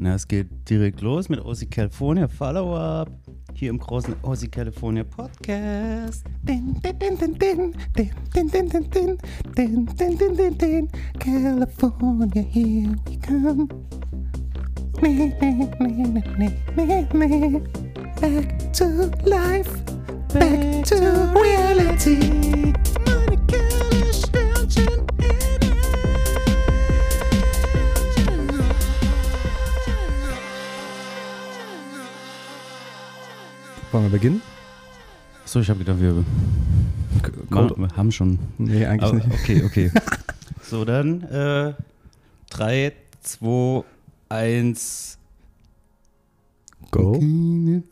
Na, es geht direkt los mit OC California Follow-up. Hier im großen OC California Podcast. California, here we come. Back to life, back to reality. Wollen wir beginnen? So, ich habe gedacht, wir, Kommt- wir haben schon. Nee, eigentlich Aber, nicht. okay, okay. so, dann äh, 3, 2, 1. Go. Okay,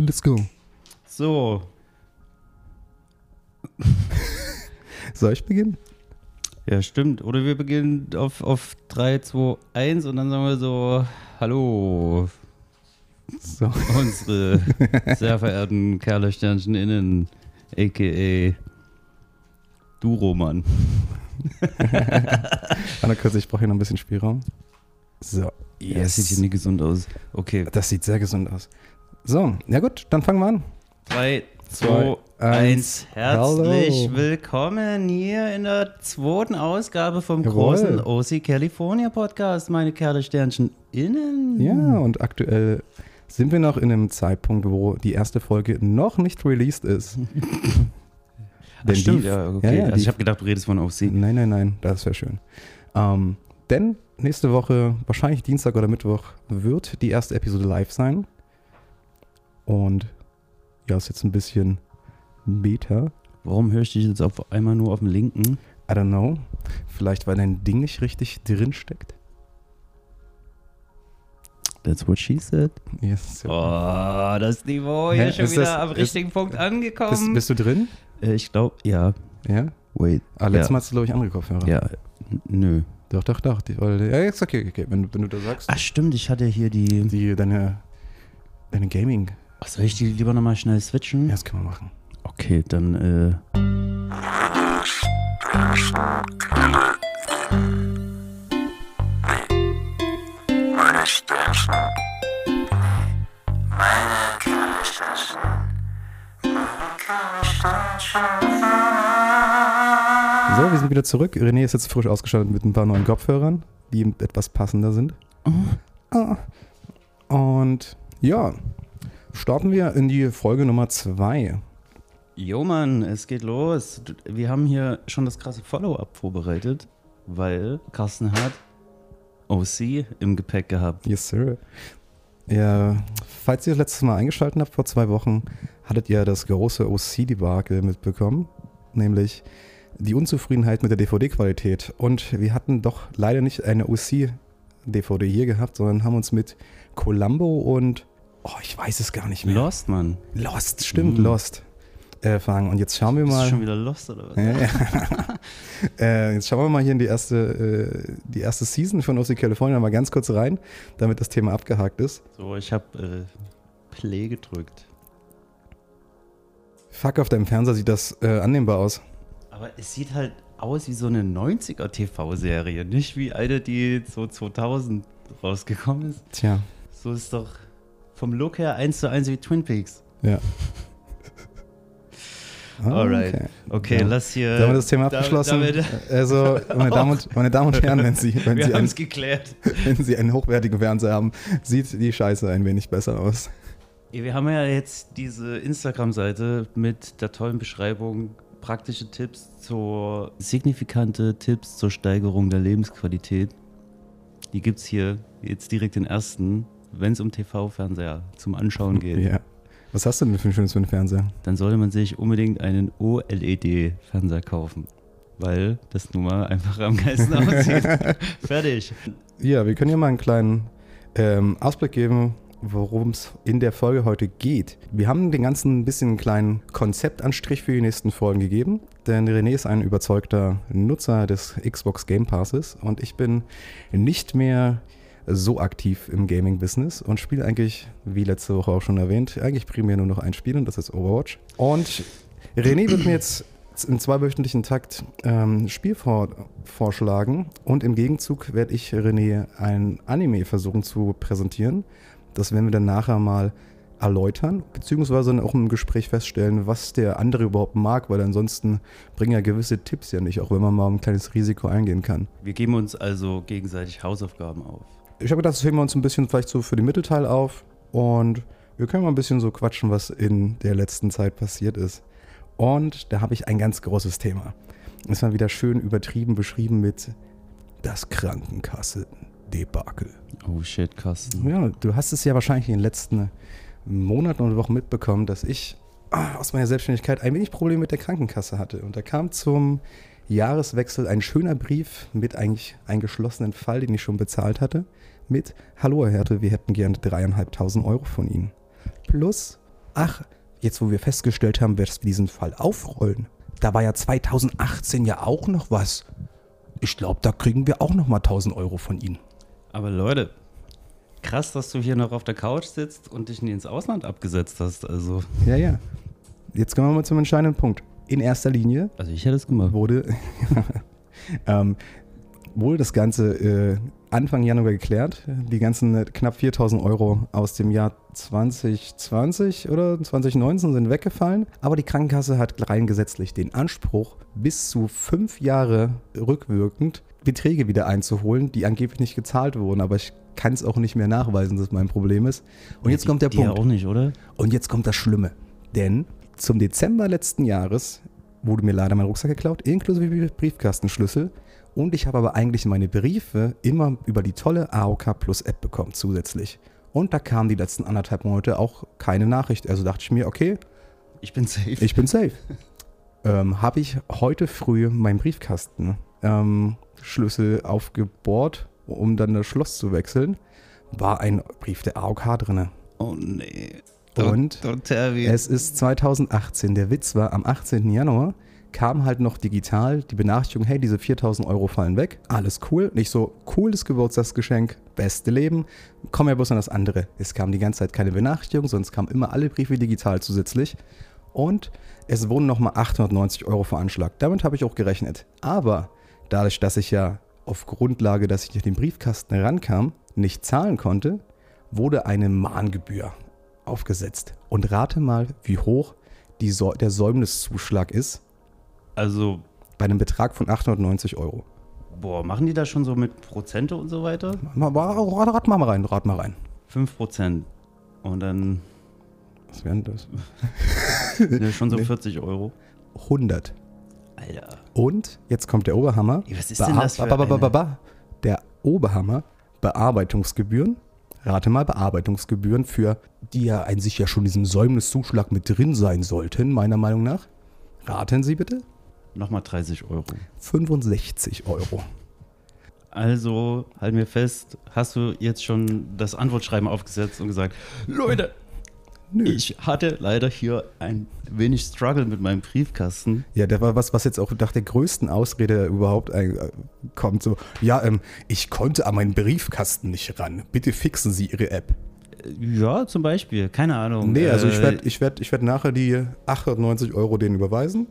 let's go. So, Soll ich beginnen? ja, stimmt. Oder wir beginnen auf, auf 3, 2, 1 und dann sagen wir so: Hallo, So. unsere sehr verehrten Kerle-Sternchen innen, a.k.a. du, Roman. Anna, kurz, ich brauche hier noch ein bisschen Spielraum. So. Ja, das sieht hier nicht gesund aus. Okay, Das sieht sehr gesund aus. So, ja gut, dann fangen wir an. 3, 2, Zwei, 1. eins. Herzlich Hallo. willkommen hier in der zweiten Ausgabe vom Jawohl. großen OC California Podcast, meine Kerle-Sternchen innen. Ja, und aktuell sind wir noch in einem Zeitpunkt, wo die erste Folge noch nicht released ist. Ach, stimmt, die- ja, okay. ja, ja, also die- ich habe gedacht, du redest von OC. Nein, nein, nein, das wäre schön. Ähm, denn nächste Woche, wahrscheinlich Dienstag oder Mittwoch, wird die erste Episode live sein. Und ja, ist jetzt ein bisschen Beta. Warum höre ich dich jetzt auf einmal nur auf dem linken? I don't know. Vielleicht, weil dein Ding nicht richtig drin steckt. That's what she said. Yes. Oh, das Niveau Hä, hier schon ist wieder das- am ist- richtigen Punkt Bist, angekommen. bist du drin? äh, ich glaube, ja. Ja. Wait. Ah, letztes Ja. Mal hast du, glaube ich, andere Kopfhörer. Ja, n- nö. Doch, doch, doch. Die, ja, ist okay, okay. Wenn, du- wenn du da sagst, Ach, stimmt, ich hatte hier die. die, deine, deine Gaming, Ach, soll ich die lieber nochmal schnell switchen? ja, das können wir machen. Okay, dann, äh. So, wir sind wieder zurück. René ist jetzt frisch ausgestattet mit ein paar neuen Kopfhörern, die etwas passender sind. Ah. Und ja, starten wir in die Folge Nummer zwei. Jo, Mann, es geht los. Wir haben hier schon das krasse Follow-up vorbereitet, weil Carsten hat OC im Gepäck gehabt. Yes, sir. Ja, falls ihr das letzte Mal eingeschaltet habt vor zwei Wochen, hattet ihr das große OC-Debakel mitbekommen, nämlich die Unzufriedenheit mit der DVD-Qualität. Und wir hatten doch leider nicht eine OC-DVD hier gehabt, sondern haben uns mit Columbo und, oh, ich weiß es gar nicht mehr. Lost, Mann. Lost, stimmt, Mhm. Lost. Äh, fangen. Und jetzt schauen wir mal. schon wieder Lost oder was? Äh, jetzt schauen wir mal hier in die erste, äh, die erste Season von OC California mal ganz kurz rein, damit das Thema abgehakt ist. So, ich habe äh, Play gedrückt. Fuck, auf deinem Fernseher sieht das äh, annehmbar aus. Aber es sieht halt aus wie so eine 90er TV-Serie, nicht wie eine, die so 2000 rausgekommen ist. Tja, So ist doch vom Look her eins zu eins wie Twin Peaks. ja. Ah, Alright. okay. Okay, Ja. lass hier. Damit das Thema abgeschlossen. damit- also, meine Damen, und, meine Damen und Herren, wenn Sie, wenn, wir Sie einen, geklärt. wenn Sie einen hochwertigen Fernseher haben, sieht die Scheiße ein wenig besser aus. Wir haben ja jetzt diese Instagram-Seite mit der tollen Beschreibung, praktische Tipps zur, signifikante Tipps zur Steigerung der Lebensqualität. Die gibt es hier jetzt direkt den ersten, wenn es um TV-Fernseher zum Anschauen geht. Ja. Was hast du denn für ein schönes für einen Fernseher? Dann sollte man sich unbedingt einen OLED-Fernseher kaufen. Weil das nun mal einfach am geilsten aussieht. Fertig. Ja, wir können ja mal einen kleinen ähm, Ausblick geben, worum es in der Folge heute geht. Wir haben den ganzen ein bisschen einen kleinen Konzeptanstrich für die nächsten Folgen gegeben, denn René ist ein überzeugter Nutzer des Xbox Game Passes und ich bin nicht mehr so aktiv im Gaming-Business und spiele eigentlich, wie letzte Woche auch schon erwähnt, eigentlich primär nur noch ein Spiel und das ist Overwatch. Und René wird mir jetzt im zweiwöchentlichen Takt ähm, Spiel vor, vorschlagen und im Gegenzug werde ich René ein Anime versuchen zu präsentieren. Das werden wir dann nachher mal erläutern, beziehungsweise auch im Gespräch feststellen, was der andere überhaupt mag, weil ansonsten bringen ja gewisse Tipps ja nicht, auch wenn man mal ein kleines Risiko eingehen kann. Wir geben uns also gegenseitig Hausaufgaben auf. Ich habe gedacht, das heben wir uns ein bisschen vielleicht so für den Mittelteil auf und wir können mal ein bisschen so quatschen, was in der letzten Zeit passiert ist. Und da habe ich ein ganz großes Thema. Es war wieder schön übertrieben beschrieben mit das Krankenkassen-Debakel. Oh shit, Carsten. Ja, du hast es ja wahrscheinlich in den letzten Monaten und Wochen mitbekommen, dass ich ah, aus meiner Selbstständigkeit ein wenig Probleme mit der Krankenkasse hatte. Und da kam zum Jahreswechsel ein schöner Brief mit eigentlich einem geschlossenen Fall, den ich schon bezahlt hatte, mit Hallo Herr Härte, wir hätten gerne dreieinhalbtausend Euro von Ihnen. Plus, ach, jetzt wo wir festgestellt haben, dass wir diesen Fall aufrollen, da war ja 2018 ja auch noch was. Ich glaube, da kriegen wir auch noch mal 1000 Euro von Ihnen. Aber Leute, krass, dass du hier noch auf der Couch sitzt und dich nie ins Ausland abgesetzt hast. Also, Ja, ja. Jetzt kommen wir mal zum entscheidenden Punkt. In erster Linie also ich hätte es gemacht. wurde, ähm, wurde das Ganze äh, Anfang Januar geklärt. Die ganzen äh, knapp 4000 Euro aus dem Jahr 2020 oder 2019 sind weggefallen. Aber die Krankenkasse hat rein gesetzlich den Anspruch, bis zu fünf Jahre rückwirkend Beträge wieder einzuholen, die angeblich nicht gezahlt wurden. Aber ich kann es auch nicht mehr nachweisen, dass mein Problem ist. Und jetzt Die- kommt der die Punkt. auch nicht, oder? Und jetzt kommt das Schlimme. Denn zum Dezember letzten Jahres wurde mir leider mein Rucksack geklaut, inklusive Briefkastenschlüssel. Und ich habe aber eigentlich meine Briefe immer über die tolle AOK Plus App bekommen zusätzlich. Und da kam die letzten anderthalb Monate auch keine Nachricht. Also dachte ich mir, okay, Ich bin safe. ich bin safe. ähm, habe ich heute früh meinen Briefkasten ähm, Schlüssel aufgebohrt, um dann das Schloss zu wechseln, war ein Brief der AOK drinne. oh nee. Und. Es ist 2018. Der Witz war, am 18. Januar kam halt noch digital die Benachrichtigung, hey, diese 4000 Euro fallen weg. Alles cool. Nicht so, cooles Geburtstagsgeschenk, beste Leben. Komm ja bloß an das andere. Es kam die ganze Zeit keine Benachrichtigung, sonst kamen immer alle Briefe digital zusätzlich. Und es wurden nochmal 890 Euro veranschlagt. Damit habe ich auch gerechnet. Aber dadurch, dass ich ja auf Grundlage, dass ich nicht den Briefkasten rankam, nicht zahlen konnte, wurde eine Mahngebühr aufgesetzt. Und rate mal, wie hoch so der Säumniszuschlag ist also, bei einem Betrag von 890 Euro. boah, machen die das schon so mit Prozente und so weiter? Mal, rat, rat mal rein, rat mal rein. 5 Prozent. Und dann Was wären das? ne, schon so 40 Euro. 100. Alter. Und jetzt kommt der Oberhammer. Ey, was ist denn das für ba- ba- ba-. Der Oberhammer, Bearbeitungsgebühren. Rate mal, Bearbeitungsgebühren für, die ja an sich ja schon in diesem Säumniszuschlag mit drin sein sollten, meiner Meinung nach. Raten Sie bitte. Nochmal 30 Euro. 65 Euro. Also, halten wir fest, hast du jetzt schon das Antwortschreiben aufgesetzt und gesagt, Leute, Nö. ich hatte leider hier ein wenig Struggle mit meinem Briefkasten. Ja, der war was, was jetzt auch nach der größten Ausrede überhaupt äh, kommt. So, ja, ähm, ich konnte an meinen Briefkasten nicht ran. Bitte fixen Sie Ihre App. Ja, zum Beispiel, keine Ahnung. Nee, also ich Äh, werde ich werd, ich werd nachher die 890 Euro denen überweisen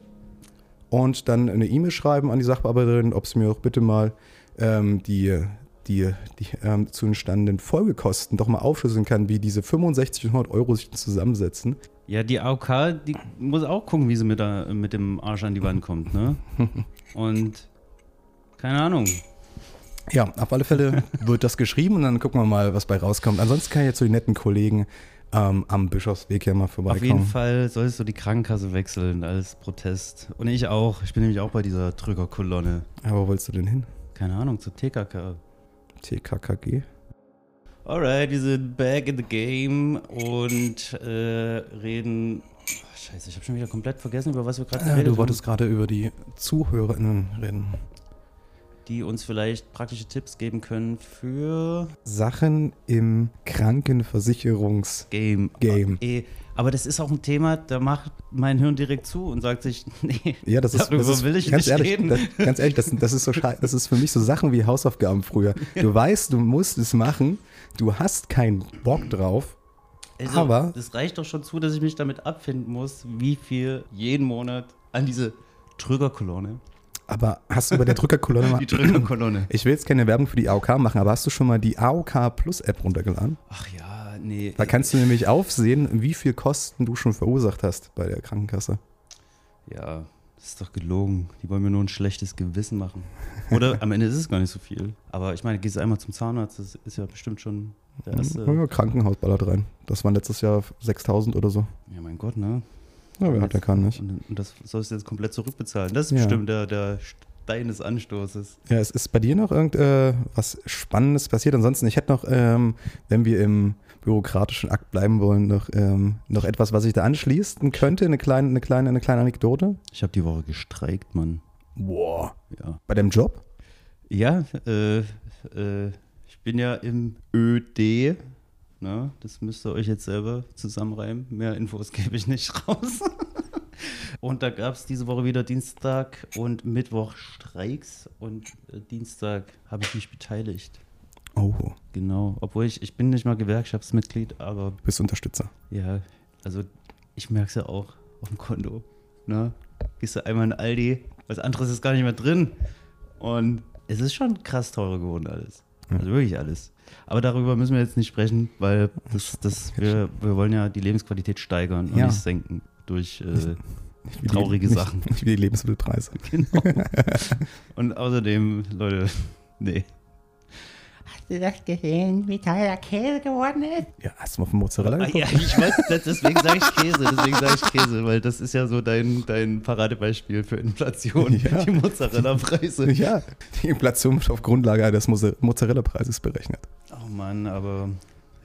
und dann eine E-Mail schreiben an die Sachbearbeiterin, ob sie mir auch bitte mal ähm, die, die, die ähm, zu entstandenen Folgekosten doch mal aufschlüsseln kann, wie diese 65 und 100 Euro sich zusammensetzen. Ja, die AOK, die muss auch gucken, wie sie mit, der, mit dem Arsch an die Wand kommt, ne? Und keine Ahnung. Ja, auf alle Fälle wird das geschrieben und dann gucken wir mal, was bei rauskommt. Ansonsten kann ich jetzt zu den netten Kollegen ähm, am Bischofsweg hier mal Auf jeden vorbeikommen. Fall solltest du die Krankenkasse wechseln als Protest. Und ich auch. Ich bin nämlich auch bei dieser Drückerkolonne. Aber wo willst du denn hin? Keine Ahnung, zur TKK. TKKG? Alright, wir sind back in the game und äh, reden. Oh, scheiße, ich habe schon wieder komplett vergessen, über was wir gerade Ja, geredet du wolltest gerade über die ZuhörerInnen reden. Die uns vielleicht praktische Tipps geben können für Sachen im Krankenversicherungs... Game. Game. Aber das ist auch ein Thema, da macht mein Hirn direkt zu und sagt sich, nee, Ja, das ist, darüber das ist will ich ganz nicht ehrlich, reden. Das, ganz ehrlich, das, das ist so das ist für mich so Sachen wie Hausaufgaben früher. Du weißt, du musst es machen, du hast keinen Bock drauf. Also, Aber- das reicht doch schon zu, dass ich mich damit abfinden muss, wie viel jeden Monat an diese Drückerkolonne. Aber hast du bei der Drückerkolonne mal. Die Drückerkolonne. Ich will jetzt keine Werbung für die AOK machen, aber hast du schon mal die AOK Plus App runtergeladen? Ach ja, nee. Da kannst du nämlich aufsehen, wie viel Kosten du schon verursacht hast bei der Krankenkasse. Ja, das ist doch gelogen. Die wollen mir nur ein schlechtes Gewissen machen. Oder am Ende ist es gar nicht so viel. Aber ich meine, gehst du einmal zum Zahnarzt, das ist ja bestimmt schon der erste. Ja, Krankenhaus ballert rein. Das waren letztes Jahr 6000 oder so. Ja, mein Gott, ne? Ja, wer hat, der kann nicht. Und, und das sollst du jetzt komplett zurückbezahlen. Das ist Ja. bestimmt der, der Stein des Anstoßes. Ja, es ist bei dir noch irgend äh, Spannendes passiert. Ansonsten, ich hätte noch, ähm, wenn wir im bürokratischen Akt bleiben wollen, noch, ähm, noch etwas, was sich da anschließen könnte. Eine kleine, eine kleine, eine kleine Anekdote. Ich habe die Woche gestreikt, Mann. Boah. Ja. Bei deinem Job? Ja, äh, äh, ich bin ja im ÖD. Ne? Das müsst ihr euch jetzt selber zusammenreimen. Mehr Infos gebe ich nicht raus. und da gab es diese Woche wieder Dienstag und Mittwoch Streiks. Und äh, Dienstag habe ich mich beteiligt. Oh, Genau. Obwohl ich, ich bin nicht mal Gewerkschaftsmitglied, aber bist Unterstützer. ja, also ich merke es ja auch auf dem Konto. Ne? Gehst du einmal in Aldi, was anderes ist gar nicht mehr drin. Und es ist schon krass teurer geworden alles. Also wirklich alles. Aber darüber müssen wir jetzt nicht sprechen, weil das, das, wir, wir wollen ja die Lebensqualität steigern und Ja. nicht senken durch äh, Nicht wie die- Traurige nicht, Sachen. Nicht wie die Lebensmittelpreise. genau. Und außerdem, Leute, nee. Hast du das gesehen, wie teuer der Käse geworden ist? Ja, hast du mal von Mozzarella Ah, geguckt? ja, ich weiß, deswegen sage ich Käse, deswegen sage ich Käse, weil das ist ja so dein, dein Paradebeispiel für Inflation, Ja. die Mozzarella-Preise. Ja, die Inflation wird auf Grundlage des Mozzar- Mozzarella-Preises berechnet. Oh Mann, aber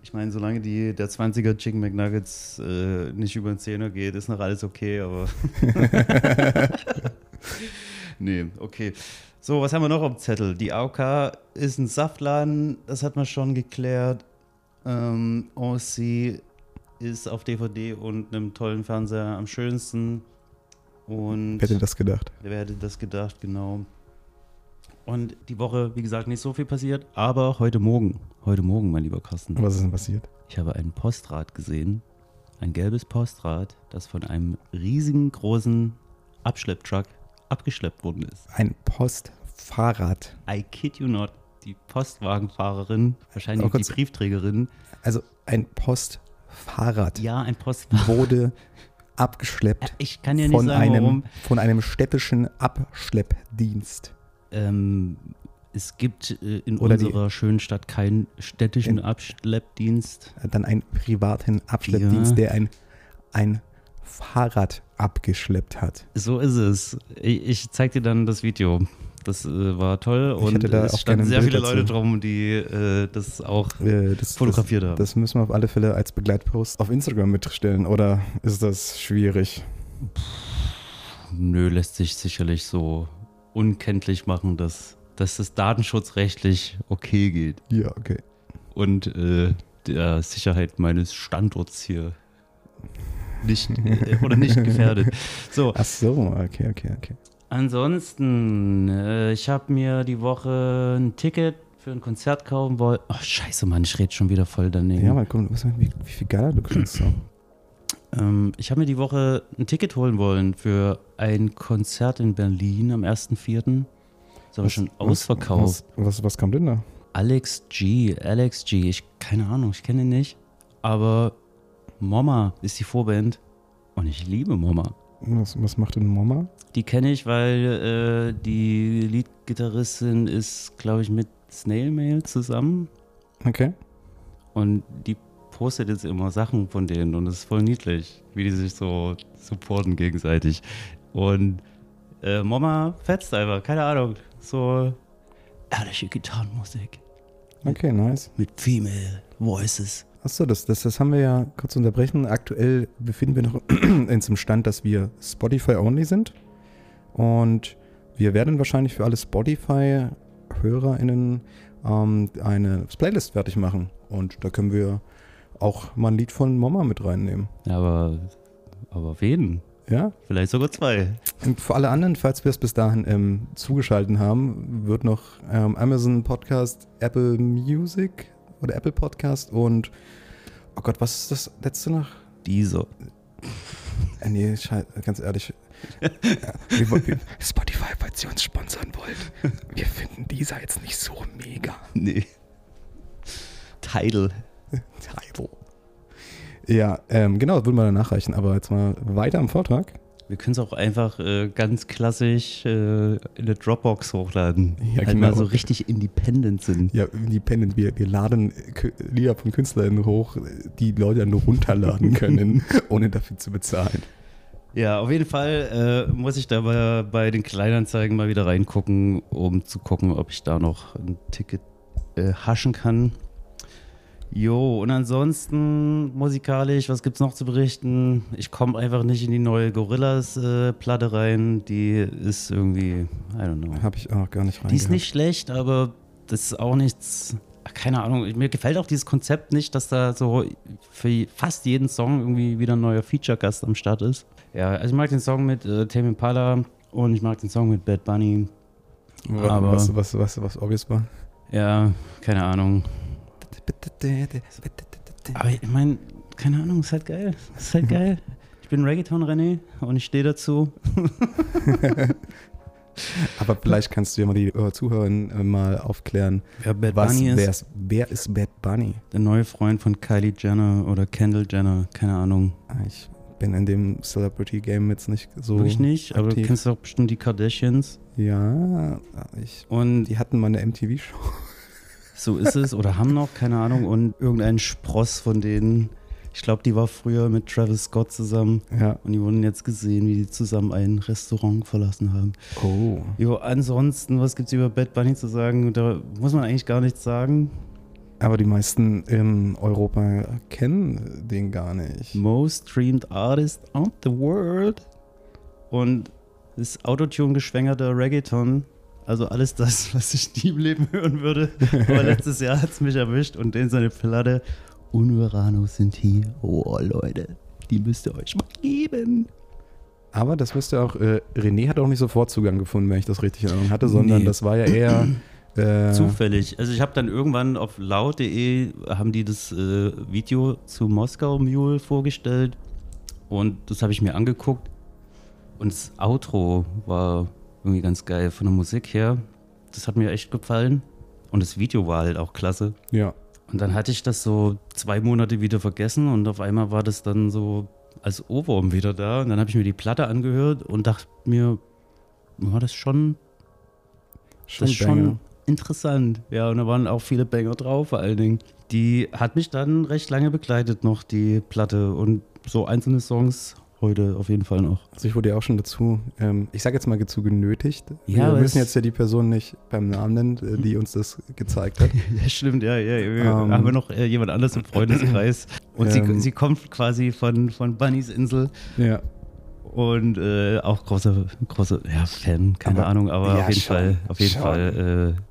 ich meine, solange die, der 20er Chicken McNuggets äh, nicht über den Zehner geht, ist noch alles okay, aber. nee, okay. So, was haben wir noch auf dem Zettel? Die AOK ist ein Saftladen, das hat man schon geklärt. Ähm, OC ist auf DVD und einem tollen Fernseher am schönsten. Und Wer hätte das gedacht? Wer hätte das gedacht, genau. Und die Woche, wie gesagt, nicht so viel passiert, aber heute Morgen, heute Morgen, mein lieber Carsten, Was ist denn passiert? ich habe ein Postrad gesehen, ein gelbes Postrad, das von einem riesigen großen Abschlepptruck abgeschleppt worden ist. Ein Postfahrrad. I kid you not, die Postwagenfahrerin, wahrscheinlich Oh die Briefträgerin, Also ein Postfahrrad ja, ein Postwagen. wurde abgeschleppt Ich kann ja nicht von, sagen, einem, warum. von einem städtischen Abschleppdienst. Ähm, es gibt äh, in Oder die- unserer schönen Stadt keinen städtischen In- Abschleppdienst. Dann einen privaten Abschleppdienst, Ja. der ein, ein Fahrrad abgeschleppt hat. So ist es. Ich, ich zeig dir dann das Video. Das äh, war toll Ich und es standen sehr Bild viele dazu. Leute drum, die äh, das auch Äh, das, fotografiert das, haben. Das müssen wir auf alle Fälle als Begleitpost auf Instagram mitstellen. Oder ist das schwierig? Nö, lässt sich sicherlich so unkenntlich machen, dass, dass das datenschutzrechtlich okay geht Ja, okay. und äh, der Sicherheit meines Standorts hier nicht äh, oder nicht gefährdet. So, Ach so, okay, okay, okay. Ansonsten, äh, ich habe mir die Woche ein Ticket für ein Konzert kaufen wollen. Oh, scheiße, Mann, ich rede schon wieder voll daneben. Ja, mal gucken, was- wie, wie viel geiler du klingst so. ähm, ich habe mir die Woche ein Ticket holen wollen für ein Konzert in Berlin am 1.4. Ist aber schon ausverkauft. Was, was, was kommt denn da? Alex G, Alex G, ich, keine Ahnung, ich kenne ihn nicht. Aber Mama ist die Vorband und ich liebe Mama. Was, was macht denn Mama? Die kenne ich, weil äh, die Leadgitarristin ist, glaube ich, mit Snail Mail zusammen Okay. und die postet jetzt immer Sachen von denen und es ist voll niedlich, wie die sich so supporten gegenseitig. Und äh, Mama fetzt einfach, keine Ahnung, so ehrliche Gitarrenmusik Okay, nice. mit Female Voices. Achso, das, das, das haben wir ja kurz unterbrechen. Aktuell befinden wir noch in zum Stand, dass wir Spotify-only sind. Und wir werden wahrscheinlich für alle Spotify-HörerInnen ähm, eine Playlist fertig machen. Und da können wir auch mal ein Lied von Mama mit reinnehmen. Ja, aber, aber auf jeden. Ja? Vielleicht sogar zwei. Und für alle anderen, falls wir es bis dahin ähm, zugeschaltet haben, wird noch ähm, Amazon Podcast, Apple Music oder Apple Podcast und oh Gott, was ist das letzte noch? Diese. Äh, nee, ganz ehrlich, Spotify, falls ihr uns sponsern wollt. Wir finden dieser jetzt nicht so mega. Nee. Tidal. Title. Ja, ähm, genau, das würden wir dann nachreichen. Aber jetzt mal weiter am Vortrag. Wir können es auch einfach äh, ganz klassisch äh, in der Dropbox hochladen. Ja, halt mal genau. so richtig independent sind. Ja, Independent, wir, wir laden Lieder von Künstlern hoch, die Leute dann nur runterladen können, ohne dafür zu bezahlen. Ja, auf jeden Fall äh, muss ich da bei, bei den Kleinanzeigen mal wieder reingucken, um zu gucken, ob ich da noch ein Ticket äh, haschen kann. Jo, und ansonsten musikalisch, was gibt's noch zu berichten? Ich komme einfach nicht in die neue Gorillas-Platte rein. Die ist irgendwie, I don't know. Habe ich auch gar nicht rein. Die ist nicht schlecht, aber das ist auch nichts. ach, Keine Ahnung, mir gefällt auch dieses Konzept nicht, dass da so für fast jeden Song irgendwie wieder ein neuer Feature-Gast am Start ist. Ja, also ich mag den Song mit äh, Tame Impala und ich mag den Song mit Bad Bunny. aber- was, was, was, was obvious war. Ja, keine Ahnung. Aber ich meine, keine Ahnung, ist halt geil. Ist halt geil. Ich bin Reggaeton-René und ich stehe dazu. Aber vielleicht kannst du ja mal die äh, Zuhörer äh, mal aufklären, Wer Bad was, Bunny wer, ist, ist, wer ist Bad Bunny? der neue Freund von Kylie Jenner oder Kendall Jenner, keine Ahnung. Ah, Ich bin in dem Celebrity-Game jetzt nicht so. Wirklich nicht, aber du aktiv. kennst doch bestimmt die Kardashians. Ja, ich, Und die hatten mal eine MTV-Show. So ist es oder haben noch, keine Ahnung. Und irgendein Spross von denen, ich glaube, die war früher mit Travis Scott zusammen. Ja. Und die wurden jetzt gesehen, wie die zusammen ein Restaurant verlassen haben. Oh. Jo, ansonsten, was gibt's über Bad Bunny zu sagen? Da muss man eigentlich gar nichts sagen. Aber die meisten in Europa kennen den gar nicht. Most streamed artist on the world. Und das Autotune geschwängerter Reggaeton. Also alles das, was ich nie im Leben hören würde. Aber letztes Jahr hat es mich erwischt und den seine Platte Unuranos sind hier. Oh Leute, die müsst ihr euch mal geben. Aber das müsste auch, äh, René hat auch nicht sofort Zugang gefunden, wenn ich das richtig in Erinnerung hatte, sondern Nee. das war ja eher. Äh, Zufällig. Also ich habe dann irgendwann auf laut.de haben die das äh, Video zu Moskau Mule vorgestellt und das habe ich mir angeguckt und das Outro war irgendwie ganz geil von der Musik her. Das hat mir echt gefallen und das Video war halt auch klasse. Ja. Und dann hatte ich das so zwei Monate wieder vergessen und auf einmal war das dann so als Ohrwurm wieder da und dann habe ich mir die Platte angehört und dachte mir, war das schon Schon das schon interessant. Ja, und da waren auch viele Banger drauf, vor allen Dingen. Die hat mich dann recht lange begleitet, noch die Platte. Und so einzelne Songs heute auf jeden Fall noch. Also ich wurde ja auch schon dazu, ähm, ich sage jetzt mal dazu genötigt. Ja, Wir müssen jetzt ja die Person nicht beim Namen nennen, äh, die uns das gezeigt hat. Ja, stimmt, ja, ja. Wir Ähm. haben wir noch äh, jemand anderes im Freundeskreis. Und Ähm. sie, sie kommt quasi von, von Bunnys Insel. ja. Und äh, auch großer, großer ja, Fan, keine Aber- Ahnung, aber ja, auf jeden schon, Fall, auf jeden schon. Fall. Äh,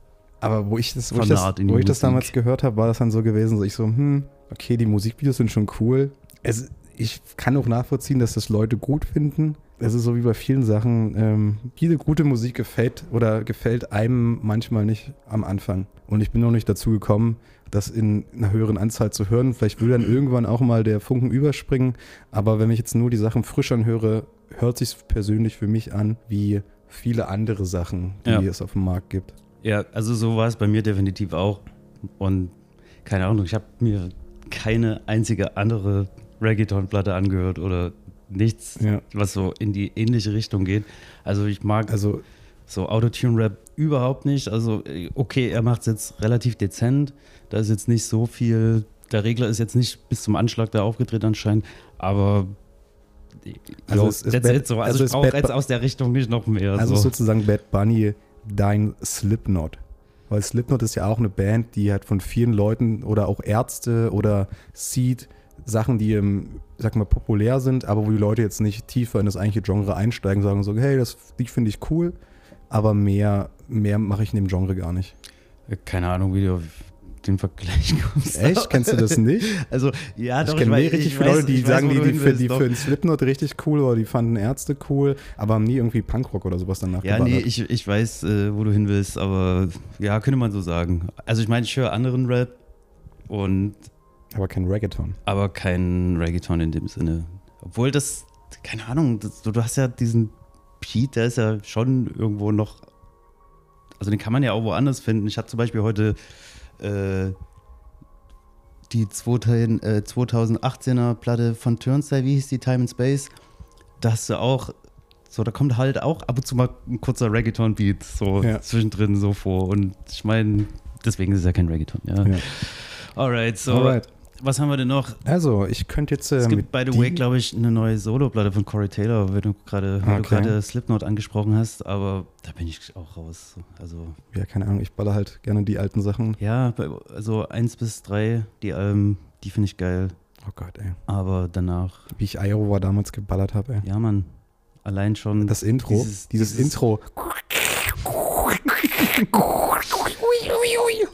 Aber wo ich das, wo ich das, wo ich das damals gehört habe, war das dann so gewesen, so ich so, hm, okay, die Musikvideos sind schon cool. Es, ich kann auch nachvollziehen, dass das Leute gut finden. Es ist so wie bei vielen Sachen, ähm, viele gute Musik gefällt oder gefällt einem manchmal nicht am Anfang. Und ich bin noch nicht dazu gekommen, das in einer höheren Anzahl zu hören. Vielleicht will dann irgendwann auch mal der Funken überspringen. Aber wenn ich jetzt nur die Sachen frisch anhöre, hört sich persönlich für mich an wie viele andere Sachen, die Ja. es auf dem Markt gibt. Ja, also so war es bei mir definitiv auch. Und keine Ahnung, ich habe mir keine einzige andere Reggaeton-Platte angehört oder nichts, Ja. was so in die ähnliche Richtung geht. Also ich mag Also so Autotune-Rap überhaupt nicht. Also okay, er macht es jetzt relativ dezent. Da ist jetzt nicht so viel, der Regler ist jetzt nicht bis zum Anschlag da aufgedreht anscheinend, aber Also es ist Bad- so. Also, also ich brauche jetzt aus der Richtung nicht noch mehr. Also so. sozusagen Bad Bunny dein Slipknot. Weil Slipknot ist ja auch eine Band, die halt von vielen Leuten oder auch Ärzte oder Seed Sachen, die im, sag mal, populär sind, aber wo die Leute jetzt nicht tiefer in das eigentliche Genre einsteigen, sagen so, hey, das die finde ich cool, aber mehr, mehr mache ich in dem Genre gar nicht. Keine Ahnung, wie du auf den Vergleich kommst. Echt? Kennst du das nicht? Also, ja, ich doch, kenne weiß- richtig ich viele Leute, die ich weiß, sagen, die, die, für, die finden Slipknot richtig cool oder die fanden Ärzte cool, aber haben nie irgendwie Punkrock oder sowas danach Ja, nee, ich, ich weiß, äh, wo du hin willst, aber ja, könnte man so sagen. Also ich meine, ich höre anderen Rap und aber kein Reggaeton. aber kein Reggaeton in dem Sinne. Obwohl das, keine Ahnung, das, du, du hast ja diesen Pete, der ist ja schon irgendwo noch, also den kann man ja auch woanders finden. Ich hatte zum Beispiel heute äh, die 2000, äh, 2018er Platte von Turnstile, wie hieß die, Time and Space. Da hast du auch, so, da kommt halt auch ab und zu mal ein kurzer Reggaeton-Beat so Ja. zwischendrin so vor. Und ich meine, deswegen ist es ja kein Reggaeton, ja. Ja. Alright, so, Alright. Was haben wir denn noch? Also, ich könnte jetzt. Äh, Es gibt, by the way, glaube ich, eine neue Solo-Platte von Corey Taylor, wenn du gerade Okay. gerade Slipknot angesprochen hast, aber da bin ich auch raus. Also, Ja, keine Ahnung, ich baller halt gerne die alten Sachen. ja, also eins bis drei, die Alben, die finde ich geil. Oh Gott, ey. Aber danach, Wie ich Iowa damals geballert habe, ey. ja, Mann, allein schon. Das Intro, Dieses- dieses, dieses- Intro.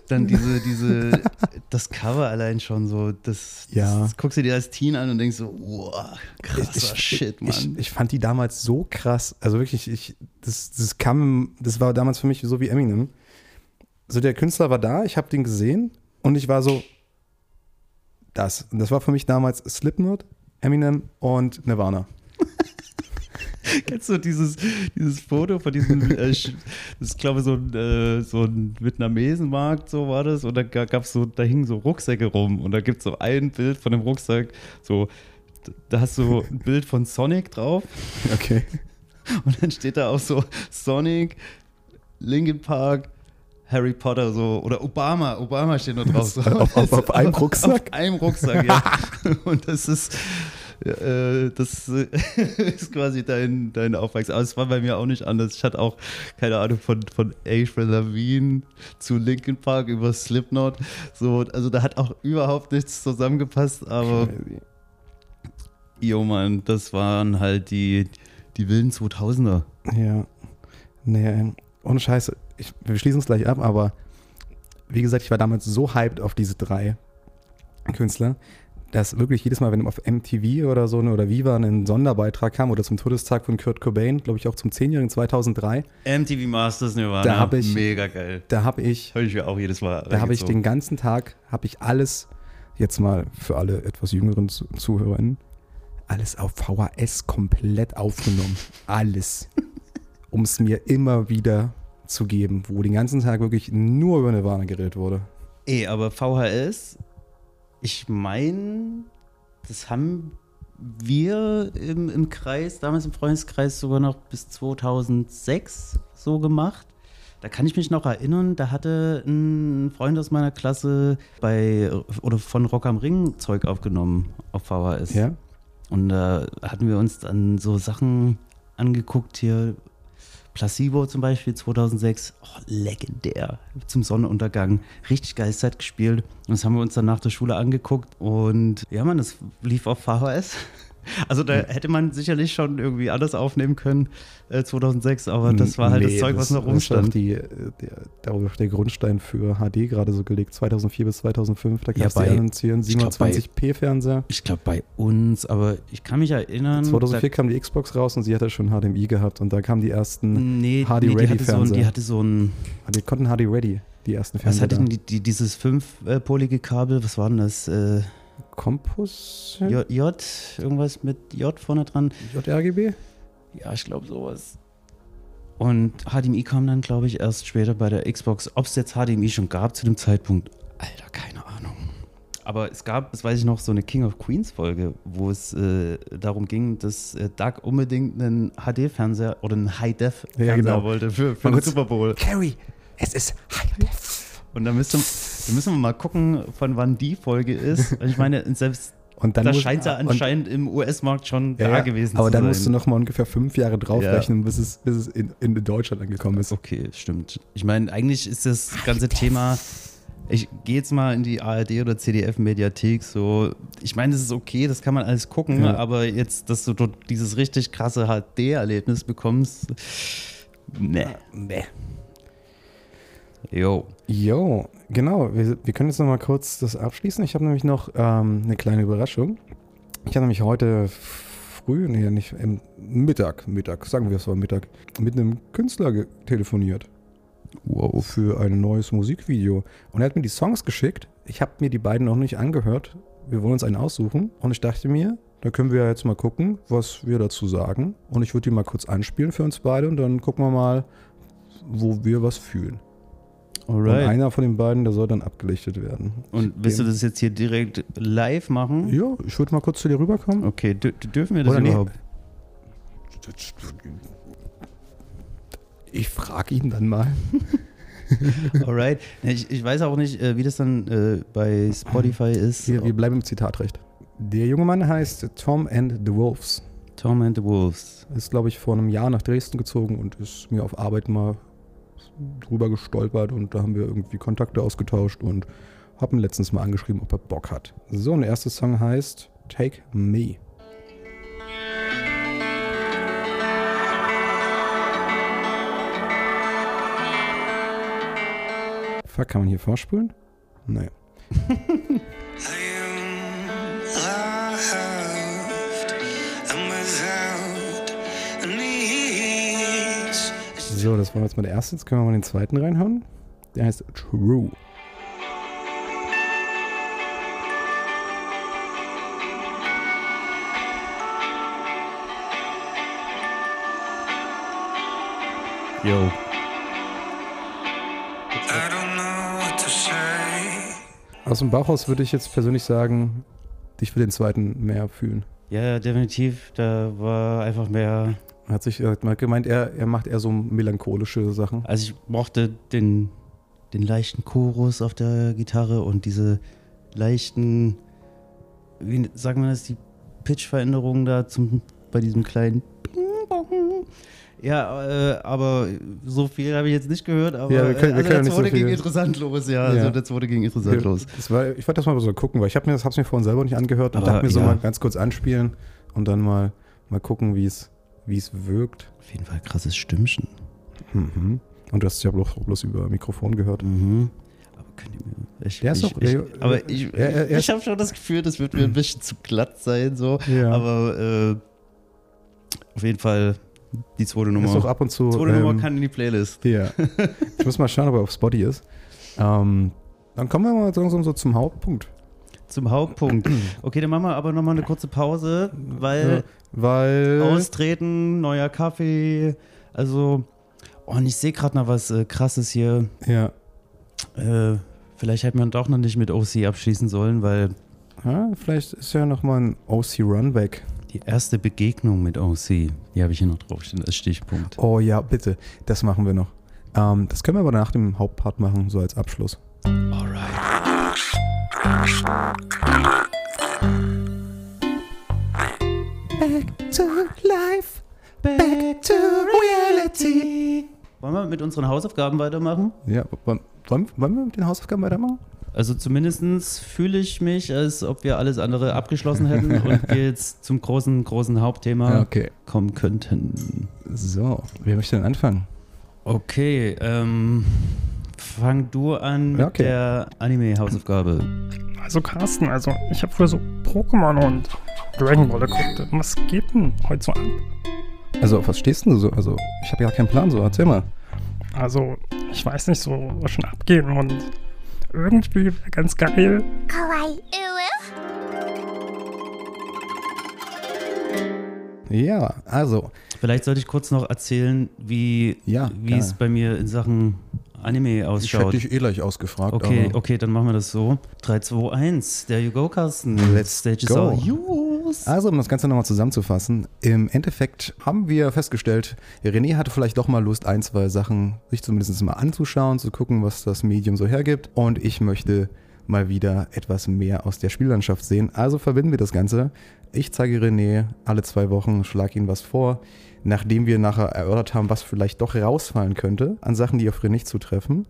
Dann diese, diese, das Cover allein schon so, das, Ja. das guckst du dir als Teen an und denkst so, wow, krasser Shit, Mann. Ich, ich fand die damals so krass. Also wirklich, ich, das, das kam, das war damals für mich so wie Eminem. So der Künstler war da, ich habe den gesehen und ich war so, das. Und das war für mich damals Slipknot, Eminem und Nirvana. Kennst du dieses, dieses Foto von diesem, äh, das ist glaube ich so ein, äh, so ein Vietnamesenmarkt, so war das, und da ga- gab's so, da hingen so Rucksäcke rum und da gibt es so ein Bild von dem Rucksack, so, da hast du ein Bild von Sonic drauf Okay. und dann steht da auch so Sonic, Linkin Park, Harry Potter so, oder Obama, Obama steht nur drauf. So. Auf- auf- auf einem Rucksack? Auf einem Rucksack, ja. Und das ist, äh, das äh, ist quasi dein, dein Aufwachsen. Aber es war bei mir auch nicht anders. Ich hatte auch, keine Ahnung, von, von Avril Lavigne zu Linkin Park über Slipknot. So, also da hat auch überhaupt nichts zusammengepasst, aber jo Mann, das waren halt die, die wilden 2000er. Ja. Nee, ohne Scheiße. Ich, wir schließen es gleich ab, aber wie gesagt, ich war damals so hyped auf diese drei Künstler, dass wirklich jedes Mal, wenn auf MTV oder so oder Viva ein Sonderbeitrag kam oder zum Todestag von Kurt Cobain, glaube ich auch zum 10-jährigen 2003, MTV Masters Nirvana, Da hab ich- mega geil. da habe ich, Hör ich mir auch jedes Mal. da habe ich den ganzen Tag, habe ich alles, jetzt mal für alle etwas jüngeren Zu- ZuhörerInnen, alles auf VHS komplett aufgenommen. Alles. um es mir immer wieder zu geben, wo den ganzen Tag wirklich nur über Nirvana geredet wurde. Ey, aber VHS, ich meine, das haben wir im, im Kreis, damals im Freundeskreis sogar noch bis 2006 so gemacht. Da kann ich mich noch erinnern, da hatte ein Freund aus meiner Klasse bei oder von Rock am Ring Zeug aufgenommen auf VHS. Ja? Und da hatten wir uns dann so Sachen angeguckt hier. Placebo zum Beispiel 2006, oh, legendär, zum Sonnenuntergang, richtig geiles Set gespielt. Das haben wir uns dann nach der Schule angeguckt und ja, man, das lief auf VHS. Also da hätte man sicherlich schon irgendwie alles aufnehmen können äh, 2006, aber das war halt das Nee, Zeug, was noch Das war rumstand. die, äh, der, darüber der Grundstein für HD gerade so gelegt, 2004 bis 2005. Da Ja, gab es bei- die annoncieren ich glaub, bei- 27p-Fernseher. Ich glaube bei uns, aber ich kann mich erinnern. 2004 kam die Xbox raus und sie hatte schon HDMI gehabt und da kamen die da, ersten, nee, HD nee, die Ready hatte so die hatte so ein, die konnten HD Ready, die ersten was Fernseher. hatte da. denn die, die, dieses fünfpolige Kabel, was war denn das? Äh, Campus? J, J, irgendwas mit J vorne dran. JRGB? Ja, ich glaube sowas. Und HDMI kam dann, glaube ich, erst später bei der Xbox. Ob es jetzt HDMI schon gab zu dem Zeitpunkt, Alter, keine Ahnung. Aber es gab, das weiß ich noch, so eine King of Queens Folge, wo es äh, darum ging, dass äh, Doug unbedingt einen HD-Fernseher oder einen High-Def-Fernseher Ja, genau. wollte für, für den Super Bowl. Carrie, es ist High-Def. Und da müssen, da müssen wir mal gucken, von wann die Folge ist. Ich meine, selbst Und dann da muss- scheint ja anscheinend im US-Markt schon ja, da gewesen Aber zu dann sein. musst du noch mal ungefähr fünf Jahre draufrechnen, Ja. bis es, bis es in, in Deutschland angekommen ist. Okay, stimmt. Ich meine, eigentlich ist das ganze Thema. Ich gehe jetzt mal in die ARD oder CDF-Mediathek. So, ich meine, das ist okay, das kann man alles gucken, Ja. aber jetzt, dass du dort dieses richtig krasse HD-Erlebnis bekommst, ne. Nee. Jo. Jo, genau. Wir, wir können jetzt noch mal kurz das abschließen. Ich habe nämlich noch ähm, eine kleine Überraschung. Ich habe nämlich heute früh, nee, nicht im Mittag, Mittag, sagen wir es war Mittag, mit einem Künstler telefoniert Wow. für ein neues Musikvideo. Und er hat mir die Songs geschickt. Ich habe mir die beiden noch nicht angehört. Wir wollen uns einen aussuchen. Und ich dachte mir, Da können wir jetzt mal gucken, was wir dazu sagen. Und ich würde die mal kurz einspielen für uns beide und dann gucken wir mal, wo wir was fühlen. Und Alright. einer von den beiden, der soll dann abgelichtet werden. Und willst du das jetzt hier direkt live machen? Ja, ich würde mal kurz zu dir rüberkommen. Okay, dür dürfen wir das Oder nee. überhaupt? Ich frage ihn dann mal. Alright. Ich, ich weiß auch nicht, äh, wie das dann äh, bei Spotify ist. Wir, wir bleiben im Zitatrecht. Der junge Mann heißt Tom and the Wolves. Tom and the Wolves. Ist, glaube ich, vor einem Jahr nach Dresden gezogen und ist mir auf Arbeit mal drüber gestolpert und da haben wir irgendwie Kontakte ausgetauscht und haben letztens mal angeschrieben, ob er Bock hat. So, und der erste Song heißt Take Me. Fuck, kann man hier vorspulen? Nee. So, das war jetzt mal der erste. Jetzt können wir mal den zweiten reinhauen. Der heißt True. Yo. Aus dem Bauchhaus würde ich jetzt persönlich sagen, ich will den zweiten mehr fühlen. Ja, definitiv. Da war einfach mehr. Er hat sich hat mal gemeint, er, er macht eher so melancholische Sachen. Also ich mochte den, den leichten Chorus auf der Gitarre und diese leichten, wie sagen wir das, die Pitch-Veränderungen da zum, bei diesem kleinen. Ja, äh, aber so viel habe ich jetzt nicht gehört, aber Ja, wir können- wir also können der nicht so ging interessant los, ja. Ja. Also der zweite ging interessant los. Das war, ich wollte das mal so gucken, weil ich habe mir das hab's mir vorhin selber nicht angehört und Aber dachte mir so ja. mal ganz kurz anspielen und dann mal, mal gucken, wie es wie es wirkt. Auf jeden Fall krasses Stimmchen. Mhm. Und du hast es ja bloß, bloß über Mikrofon gehört. Mhm. Aber könnt ihr mir. Ich, Der ist ich, doch- ich, aber ich, er- ich habe schon das Gefühl, das wird mir ein bisschen zu glatt sein, so. Ja. Aber äh, auf jeden Fall die zweite Nummer. Ist auch ab und zu. zweite Nummer ähm, kann in die Playlist. Ja. ich muss mal schauen, ob er auf Spotty ist. Ähm, dann kommen wir mal langsam so zum Hauptpunkt. Zum Hauptpunkt. Okay, dann machen wir aber nochmal eine kurze Pause, weil Weil. austreten, neuer Kaffee, also. Oh, und ich sehe gerade noch was äh, krasses hier. ja. Äh, vielleicht hätte man doch noch nicht mit OC abschließen sollen, weil ja. Vielleicht ist ja nochmal ein OC Runback. die erste Begegnung mit OC, die habe ich hier noch draufstehen als Stichpunkt. Oh ja, bitte. Das machen wir noch. Ähm, das können wir aber nach dem Hauptpart machen, so als Abschluss. Alright. Back to life. Back to reality. Wollen wir mit unseren Hausaufgaben weitermachen? Ja, wollen, wollen wir mit den Hausaufgaben weitermachen? Also zumindest fühle ich mich, als ob wir alles andere abgeschlossen hätten und wir jetzt zum großen, großen Hauptthema okay. kommen könnten. So, wer möchte denn anfangen? Okay, ähm, fang du an mit ja, okay. der Anime-Hausaufgabe. Also Carsten, also ich habe früher so Pokémon und Dragon Ball geguckt. Was geht denn heute so an? Also auf was stehst du so? Also ich habe ja keinen Plan so, erzähl mal. Also ich weiß nicht so, was schon abgeht und irgendwie wäre ganz geil. Kawaii. Ja, also. Vielleicht sollte ich kurz noch erzählen, wie ja, es bei mir in Sachen Anime ich hätte ausschaut. dich eh gleich ausgefragt. Okay, okay, dann machen wir das so. 3, 2, 1. There you go, Carsten. Let's Stage is go. all yours. Also, um das Ganze nochmal zusammenzufassen, im Endeffekt haben wir festgestellt, René hatte vielleicht doch mal Lust, ein, zwei Sachen sich zumindest mal anzuschauen, zu gucken, was das Medium so hergibt. Und ich möchte mal wieder etwas mehr aus der Spiellandschaft sehen. Also verbinden wir das Ganze. Ich zeige René alle zwei Wochen, schlage ihm was vor, nachdem wir nachher erörtert haben, was vielleicht doch rausfallen könnte an Sachen, die auf René nicht zutreffen.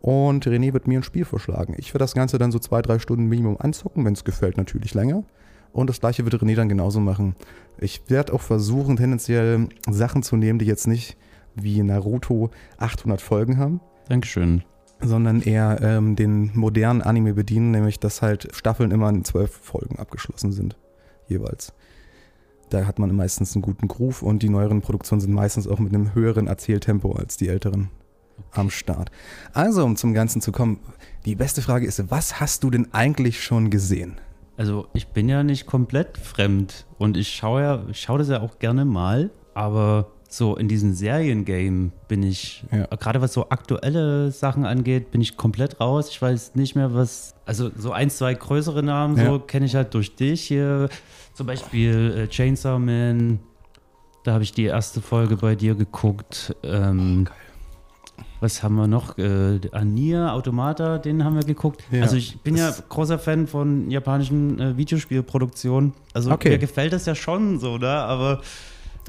Und René wird mir ein Spiel vorschlagen. Ich werde das Ganze dann so zwei, drei Stunden Minimum anzocken, wenn es gefällt, natürlich länger. Und das gleiche wird René dann genauso machen. Ich werde auch versuchen, tendenziell Sachen zu nehmen, die jetzt nicht wie Naruto 800 Folgen haben, Dankeschön. sondern eher ähm, den modernen Anime bedienen, nämlich dass halt Staffeln immer in zwölf Folgen abgeschlossen sind, jeweils. Da hat man meistens einen guten Groove und die neueren Produktionen sind meistens auch mit einem höheren Erzähltempo als die älteren am Start. Also, um zum Ganzen zu kommen, die beste Frage ist, was hast du denn eigentlich schon gesehen? Also ich bin ja nicht komplett fremd und ich schaue ja, ich schaue das ja auch gerne mal, aber so in diesem Seriengame bin ich, Ja. gerade was so aktuelle Sachen angeht, bin ich komplett raus. Ich weiß nicht mehr, was, also so ein, zwei größere Namen, so Ja. kenne ich halt durch dich hier. Zum Beispiel äh, Chainsaw Man, da habe ich die erste Folge bei dir geguckt. Ähm, was haben wir noch? Äh, Anier, Automata, den haben wir geguckt. Ja, also ich bin ja großer Fan von japanischen äh, Videospielproduktionen. Also Okay. mir gefällt das ja schon so, ne? Aber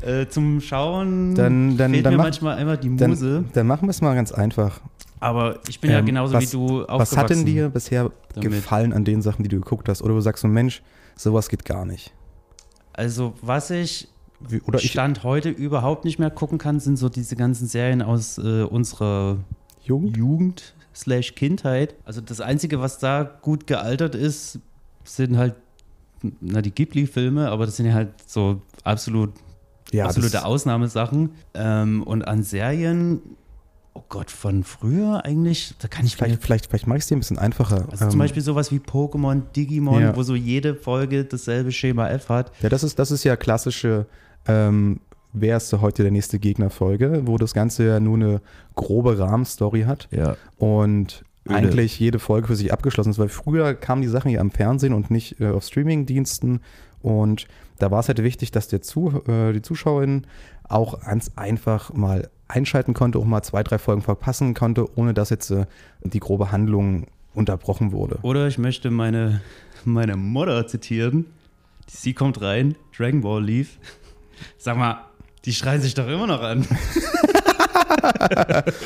äh, zum Schauen Dann- dann- fehlt dann mir mach- manchmal immer die Muse. Dann, dann machen wir es mal ganz einfach. Aber ich bin ja Ähm, genauso was- wie du aufgewachsen. Was hat denn dir bisher damit. gefallen an den Sachen, die du geguckt hast? Oder du sagst so, Mensch, sowas geht gar nicht. Also was ich Wie, oder ich, Stand heute überhaupt nicht mehr gucken kann, sind so diese ganzen Serien aus äh, unserer Jugend? Jugend slash Kindheit. Also das Einzige, was da gut gealtert ist, sind halt na, die Ghibli-Filme, aber das sind ja halt so absolut Ja, absolute Ausnahmesachen. Ähm, und an Serien, oh Gott, von früher eigentlich, da kann ich vielleicht, vielleicht, vielleicht mache ich es dir ein bisschen einfacher. Also Ähm, zum Beispiel sowas wie Pokémon, Digimon, Ja. wo so jede Folge dasselbe Schema F hat. Ja, das ist, das ist ja klassische, ähm, wer ist heute der nächste Gegner-Folge, wo das Ganze ja nur eine grobe Rahmenstory hat Ja. und Öde. eigentlich jede Folge für sich abgeschlossen ist, weil früher kamen die Sachen ja am Fernsehen und nicht äh, auf Streaming-Diensten und da war es halt wichtig, dass der Zu äh, die Zuschauerin auch ganz einfach mal einschalten konnte, auch mal zwei, drei Folgen verpassen konnte, ohne dass jetzt äh, die grobe Handlung unterbrochen wurde. Oder ich möchte meine, meine Mutter zitieren. Sie kommt rein, Dragon Ball lief. Sag mal, die schreien sich doch immer noch an.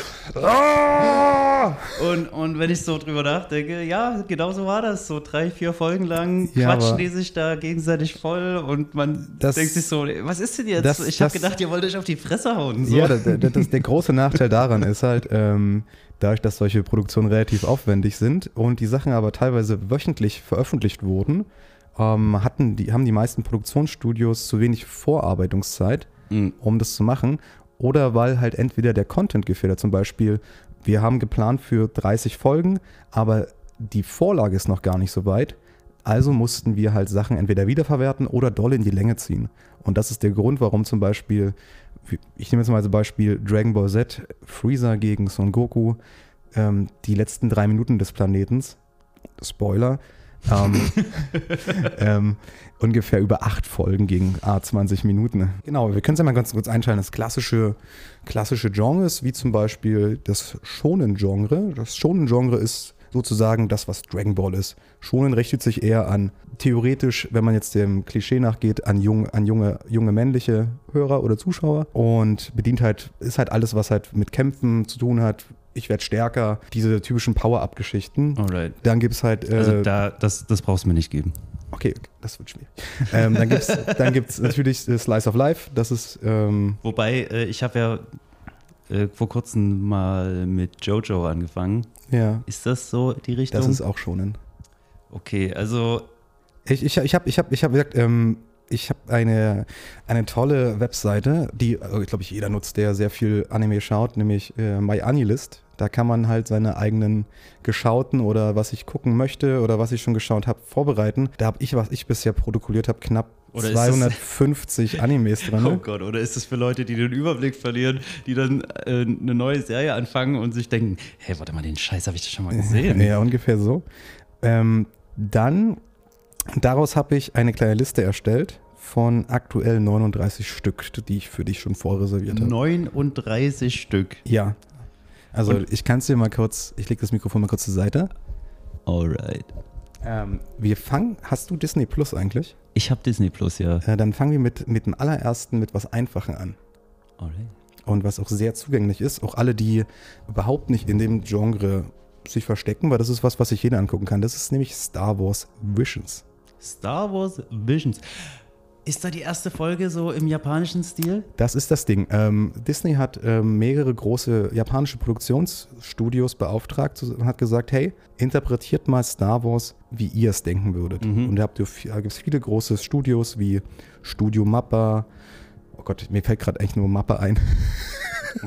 und, und wenn ich so drüber nachdenke, ja, genau so war das. So drei, vier Folgen lang Ja, quatschen die sich da gegenseitig voll und man Das- denkt sich so, was ist denn jetzt? das- ich habe gedacht, ihr wollt euch auf die Fresse hauen. So. Ja, das, das, der große Nachteil daran ist halt, ähm, dadurch, dass solche Produktionen relativ aufwendig sind und die Sachen aber teilweise wöchentlich veröffentlicht wurden, ähm, hatten die, haben die meisten Produktionsstudios zu wenig Vorarbeitungszeit, Mhm. um das zu machen. Oder weil halt entweder der Content gefehlt hat. Zum Beispiel, wir haben geplant für 30 Folgen, aber die Vorlage ist noch gar nicht so weit. Also mussten wir halt Sachen entweder wiederverwerten oder doll in die Länge ziehen. Und das ist der Grund, warum zum Beispiel, ich nehme jetzt mal als Beispiel Dragon Ball Z, Freezer gegen Son Goku, ähm, die letzten drei Minuten des Planetens, Spoiler, ähm, ähm, ungefähr über acht Folgen gegen A20 Minuten. Genau, wir können es ja mal ganz kurz einschalten. Das klassische, klassische Genres, wie zum Beispiel das Shonen-Genre. Das Shonen-Genre ist sozusagen das, was Dragon Ball ist. Shonen richtet sich eher an, theoretisch, wenn man jetzt dem Klischee nachgeht, an, jung, an junge, junge männliche Hörer oder Zuschauer und bedient halt, ist halt alles, was halt mit Kämpfen zu tun hat. Ich werde stärker, diese typischen Power-Up-Geschichten. Alright. Dann gibt es halt. Äh, Also da, das, das brauchst du mir nicht geben. Okay, das wird schwierig. ähm, dann gibt es dann gibt's natürlich äh, Slice of Life. Das ist, ähm, Wobei, äh, ich habe ja äh, vor kurzem mal mit Jojo angefangen. ja, Ist das so die Richtung? das ist auch schonen. okay, also Ich, ich, ich habe ich hab, ich hab gesagt, ähm, ich habe eine, eine tolle Webseite, die, äh, glaube ich, jeder nutzt, der sehr viel Anime schaut, nämlich äh, MyAnilist. Da kann man halt seine eigenen geschauten oder was ich gucken möchte oder was ich schon geschaut habe, vorbereiten. Da habe ich, was ich bisher protokolliert habe, knapp Oder ist das- 250 Animes drin. Oh Gott, oder ist das für Leute, die den Überblick verlieren, die dann äh, eine neue Serie anfangen und sich denken, hey, warte mal, den Scheiß habe ich doch schon mal gesehen. Ja, ungefähr so. Ähm, dann, daraus habe ich eine kleine Liste erstellt von aktuell 39 Stück, die ich für dich schon vorreserviert habe. 39 Stück. Ja. Also ich kann es dir mal kurz, ich lege das Mikrofon mal kurz zur Seite. Alright. Ähm, wir fangen, hast du Disney Plus eigentlich? Ich habe Disney Plus, ja. Äh, dann fangen wir mit, mit dem allerersten, mit was Einfachen an. Alright. Und was auch sehr zugänglich ist, auch alle, die überhaupt nicht in dem Genre sich verstecken, weil das ist was, was sich jeder angucken kann. Das ist nämlich Star Wars Visions. Star Wars Visions. Ist da die erste Folge so im japanischen Stil? Das ist das Ding. Ähm, Disney hat ähm, mehrere große japanische Produktionsstudios beauftragt und hat gesagt, hey, interpretiert mal Star Wars, wie ihr es denken würdet. Mhm. Und da habt ihr, da gibt es viele große Studios wie Studio Mappa. Oh Gott, mir fällt gerade echt nur Mappa ein.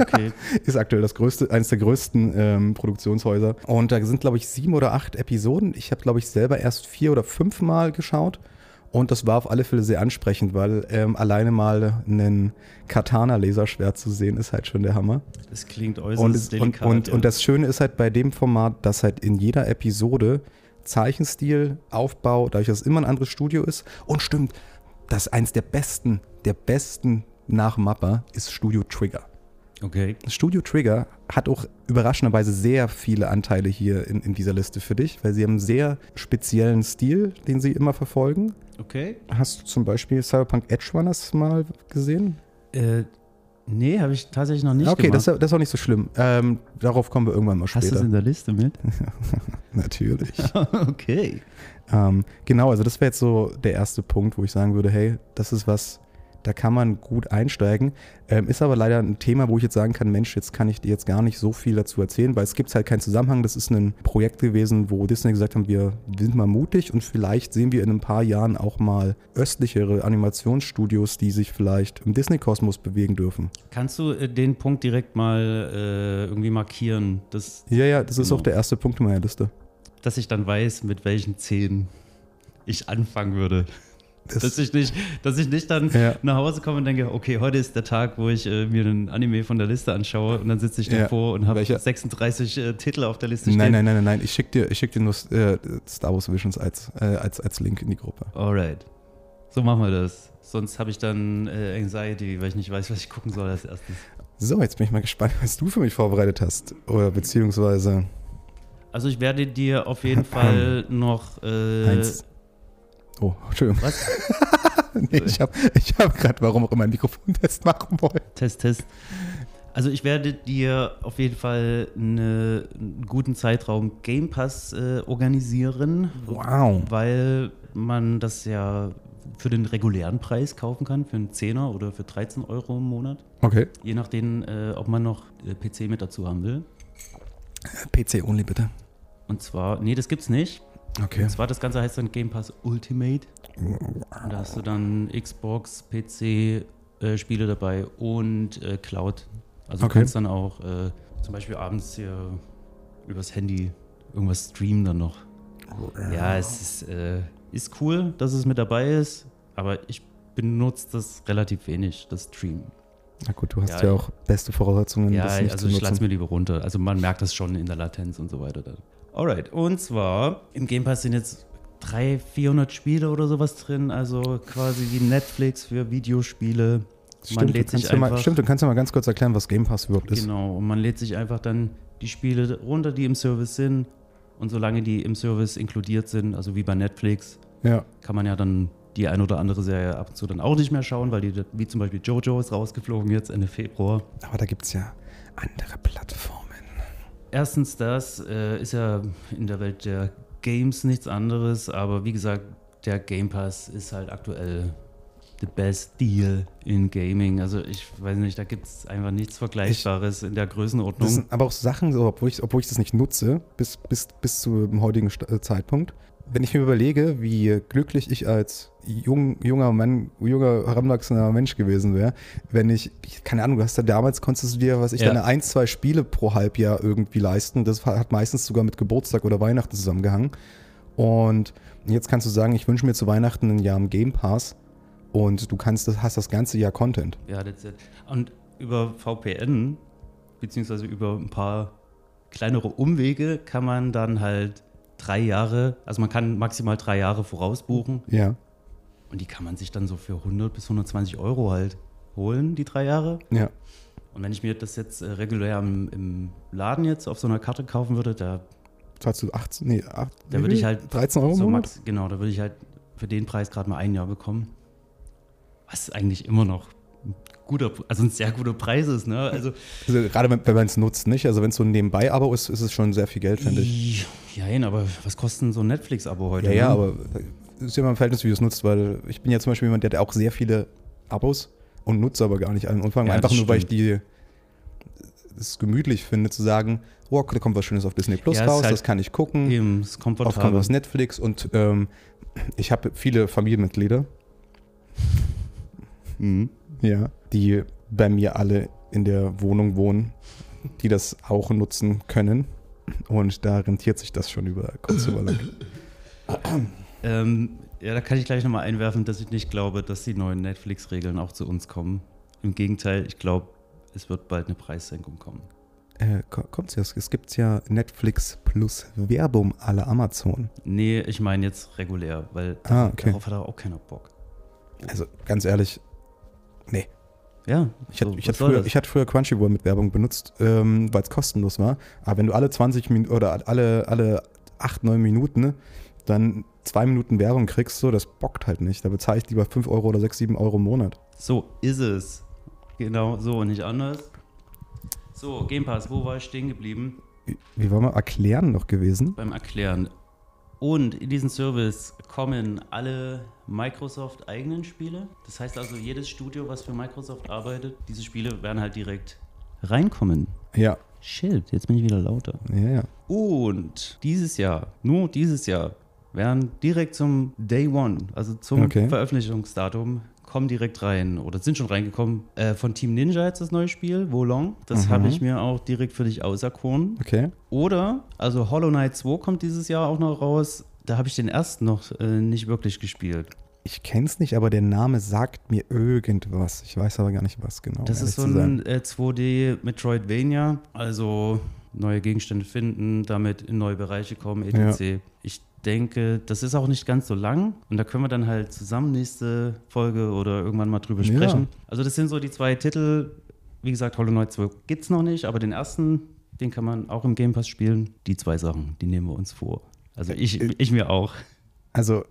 Okay. ist aktuell das größte, eines der größten ähm, Produktionshäuser. Und da sind, glaube ich, sieben oder acht Episoden. Ich habe, glaube ich, selber erst vier oder fünf Mal geschaut. Und das war auf alle Fälle sehr ansprechend, weil ähm, alleine mal einen Katana-Laserschwert zu sehen, ist halt schon der Hammer. Das klingt äußerst Und, es, und, delikat. und, ja. und das Schöne ist halt bei dem Format, dass halt in jeder Episode Zeichenstil, Aufbau, dadurch, dass es immer ein anderes Studio ist. Und stimmt, das eins der besten, der besten nach Mappa ist Studio Trigger. Okay. Studio Trigger hat auch überraschenderweise sehr viele Anteile hier in, in dieser Liste für dich, weil sie haben einen sehr speziellen Stil, den sie immer verfolgen. Okay. Hast du zum Beispiel Cyberpunk Edge Runners mal gesehen? Äh, nee, habe ich tatsächlich noch nicht okay, das, gemacht. ist- das ist auch nicht so schlimm. Ähm, darauf kommen wir irgendwann mal Hast du es später. in der Liste mit? Natürlich. okay. ähm, genau, also das wäre jetzt so der erste Punkt, wo ich sagen würde, hey, das ist was, da kann man gut einsteigen. Ähm, ist aber leider ein Thema, wo ich jetzt sagen kann, Mensch, jetzt kann ich dir jetzt gar nicht so viel dazu erzählen, weil es gibt halt keinen Zusammenhang. Das ist ein Projekt gewesen, wo Disney gesagt haben, wir sind mal mutig und vielleicht sehen wir in ein paar Jahren auch mal östlichere Animationsstudios, die sich vielleicht im Disney-Kosmos bewegen dürfen. Kannst du äh, den Punkt direkt mal äh, irgendwie markieren, dass, Ja, ja, das ist Genau. auch der erste Punkt in meiner Liste. dass ich dann weiß, mit welchen Zähnen ich anfangen würde? Das, Dass ich nicht, dass ich nicht dann Ja. nach Hause komme und denke, okay, heute ist der Tag, wo ich äh, mir einen Anime von der Liste anschaue und dann sitze ich Ja. davor und habe Welcher? 36 äh, Titel auf der Liste nein, stehen. nein, nein, nein, nein, ich schicke dir, ich schick dir nur äh, Star Wars Visions als, äh, als, als Link in die Gruppe. Alright. So machen wir das. Sonst habe ich dann äh, Anxiety, weil ich nicht weiß, was ich gucken soll als erstes. So, jetzt bin ich mal gespannt, was du für mich vorbereitet hast. Oder beziehungsweise Also ich werde dir auf jeden Fall noch äh, eins. Oh, Entschuldigung. was? nee, ich habe ich hab gerade, warum auch immer, einen Mikrofontest machen wollen. Test, Test. Also ich werde dir auf jeden Fall eine, einen guten Zeitraum Game Pass äh, organisieren, Wow. weil man das ja für den regulären Preis kaufen kann, für einen Zehner oder für 13 Euro im Monat. Okay. Je nachdem, äh, ob man noch äh, PC mit dazu haben will. PC only bitte. Und zwar, nee, das gibt's nicht. Okay. Und zwar das Ganze heißt dann Game Pass Ultimate. Und da hast du dann Xbox, PC äh, Spiele dabei und äh, Cloud. Also du Okay. kannst dann auch äh, zum Beispiel abends hier übers Handy irgendwas streamen dann noch. Ja, es ist, äh, ist cool, dass es mit dabei ist, aber ich benutze das relativ wenig, das Streamen. Na gut, du hast Ja, ja, auch beste Voraussetzungen, Ja, das nicht also zu ich nutzen. mir lieber runter. Also man merkt das schon in der Latenz und so weiter. Alright, und zwar im Game Pass sind jetzt 300, 400 Spiele oder sowas drin, also quasi wie Netflix für Videospiele. man Stimmt, du lädt sich kannst ja mal, einfach, stimmt, du kannst ja mal ganz kurz erklären, was Game Pass überhaupt ist. genau, und man lädt sich einfach dann die Spiele runter, die im Service sind. Und solange die im Service inkludiert sind, also wie bei Netflix, Ja. kann man ja dann die ein oder andere Serie ab und zu dann auch nicht mehr schauen, weil die, wie zum Beispiel Jojo ist rausgeflogen jetzt Ende Februar. Aber da gibt es ja andere Plattformen. Erstens, das äh, ist ja in der Welt der Games nichts anderes, aber wie gesagt, der Game Pass ist halt aktuell the best deal in Gaming. Also ich weiß nicht, da gibt es einfach nichts Vergleichbares in der Größenordnung. Das sind aber auch Sachen, so, obwohl, ich, obwohl ich das nicht nutze, bis, bis, bis zu dem heutigen äh, Zeitpunkt. Wenn ich mir überlege, wie glücklich ich als jung, junger Mann, junger, heranwachsender Mensch gewesen wäre, wenn ich, keine Ahnung, du hast ja damals, konntest du dir, was ich, Ja. deine ein, zwei Spiele pro Halbjahr irgendwie leisten. Das hat meistens sogar mit Geburtstag oder Weihnachten zusammengehangen. Und jetzt kannst du sagen, ich wünsche mir zu Weihnachten ein Jahr im Game Pass und du kannst das, hast das ganze Jahr Content. Ja, that's it. Und über VPN, beziehungsweise über ein paar kleinere Umwege, kann man dann halt drei Jahre, also man kann maximal drei Jahre vorausbuchen Ja, und die kann man sich dann so für 100 bis 120 Euro halt holen, die drei Jahre. ja. Und wenn ich mir das jetzt äh, regulär im, im Laden jetzt auf so einer Karte kaufen würde, da, Zahlst du 18, nee, 8, da würde ich halt 13 Euro so max, genau, da würde ich halt für den Preis gerade mal ein Jahr bekommen. Was eigentlich immer noch ein guter, also ein sehr guter Preis ist, ne? Also Also gerade wenn, wenn man es nutzt, nicht? Also wenn es so ein Nebenbei-Abo ist, ist es schon sehr viel Geld, finde ich. Ja, aber was kostet so ein Netflix-Abo heute? Ja, ja, ne? aber ist ja immer im Verhältnis, wie du es nutzt, weil ich bin ja zum Beispiel jemand, der hat auch sehr viele Abos und nutze aber gar nicht allen Umfang. Ja, Einfach nur, weil ich stimmt. die es gemütlich finde, zu sagen, oh, da kommt was Schönes auf Disney Plus Ja, es raus, halt das kann ich gucken. Eben, ist Oft kommt komfortabel. was Netflix und ähm, ich habe viele Familienmitglieder, Mhm. ja, die bei mir alle in der Wohnung wohnen, die das auch nutzen können. Und da rentiert sich das schon über kurz über lang. Ähm, ja, da kann ich gleich nochmal einwerfen, dass ich nicht glaube, dass die neuen Netflix-Regeln auch zu uns kommen. Im Gegenteil, ich glaube, es wird bald eine Preissenkung kommen. Äh, kommt's ja, es gibt ja Netflix plus Werbung la Amazon. Nee, ich meine jetzt regulär, weil Ah, okay. darauf hat auch keiner Bock. Also ganz ehrlich, nee. Ja, Ich, hatte, so, ich, was hatte früher, ich hatte früher Crunchyroll mit Werbung benutzt, ähm, weil es kostenlos war. Aber wenn du alle 20 Minuten oder alle, alle 8, 9 Minuten dann zwei Minuten Werbung kriegst, so, das bockt halt nicht. Da bezahle ich lieber 5 Euro oder 6, 7 Euro im Monat. So ist es. Genau so und nicht anders. So, Game Pass, wo war ich stehen geblieben? Wie, war mal erklären noch gewesen? Beim Erklären. Und in diesen Service kommen alle Microsoft-eigenen Spiele. Das heißt also, jedes Studio, was für Microsoft arbeitet, diese Spiele werden halt direkt reinkommen. Ja, Shit, jetzt bin ich wieder lauter. ja, ja. Und dieses Jahr, nur dieses Jahr, werden direkt zum Day One, also zum Okay. Veröffentlichungsdatum, kommen direkt rein oder sind schon reingekommen. Äh, von Team Ninja jetzt das neue Spiel, Wolong. Das Mhm. habe ich mir auch direkt für dich auserkoren. Okay. Oder, also Hollow Knight 2 kommt dieses Jahr auch noch raus. Da habe ich den ersten noch äh, nicht wirklich gespielt. Ich kenn's nicht, aber der Name sagt mir irgendwas. Ich weiß aber gar nicht, was genau. Das ist so ein äh, 2D Metroidvania, also neue Gegenstände finden, damit in neue Bereiche kommen, etc. Ich denke, das ist auch nicht ganz so lang und da können wir dann halt zusammen nächste Folge oder irgendwann mal drüber Ja. sprechen. Also das sind so die zwei Titel. Wie gesagt, Hollow Knight 2 gibt's noch nicht, aber den ersten, den kann man auch im Game Pass spielen. Die zwei Sachen, die nehmen wir uns vor. Also ich, Äh, ich mir auch. Also,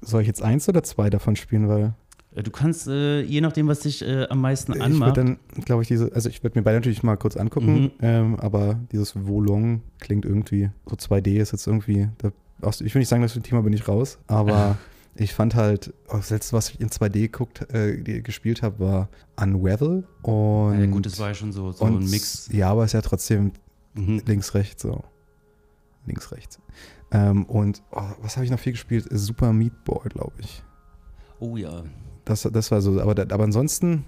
soll ich jetzt eins oder zwei davon spielen, weil Äh, Du kannst, äh, je nachdem, was dich äh, am meisten ich anmacht, würde dann, glaube ich, diese, also ich würde mir beide natürlich mal kurz angucken, Mhm. ähm, aber dieses Wolong klingt irgendwie, so 2D ist jetzt irgendwie, da, aus, ich will nicht sagen, dass ich Thema bin ich raus, aber ich fand halt, oh, das letzte, was ich in 2D guckt, äh, gespielt habe, war Unravel und ja, gut, das war ja schon so, so und, ein Mix. Ja, aber es ist ja trotzdem Mhm. links, rechts, so. Links, rechts. Ähm, und oh, was habe ich noch viel gespielt? Super Meat Boy, glaube ich. Oh ja. Das, das war so, aber, aber ansonsten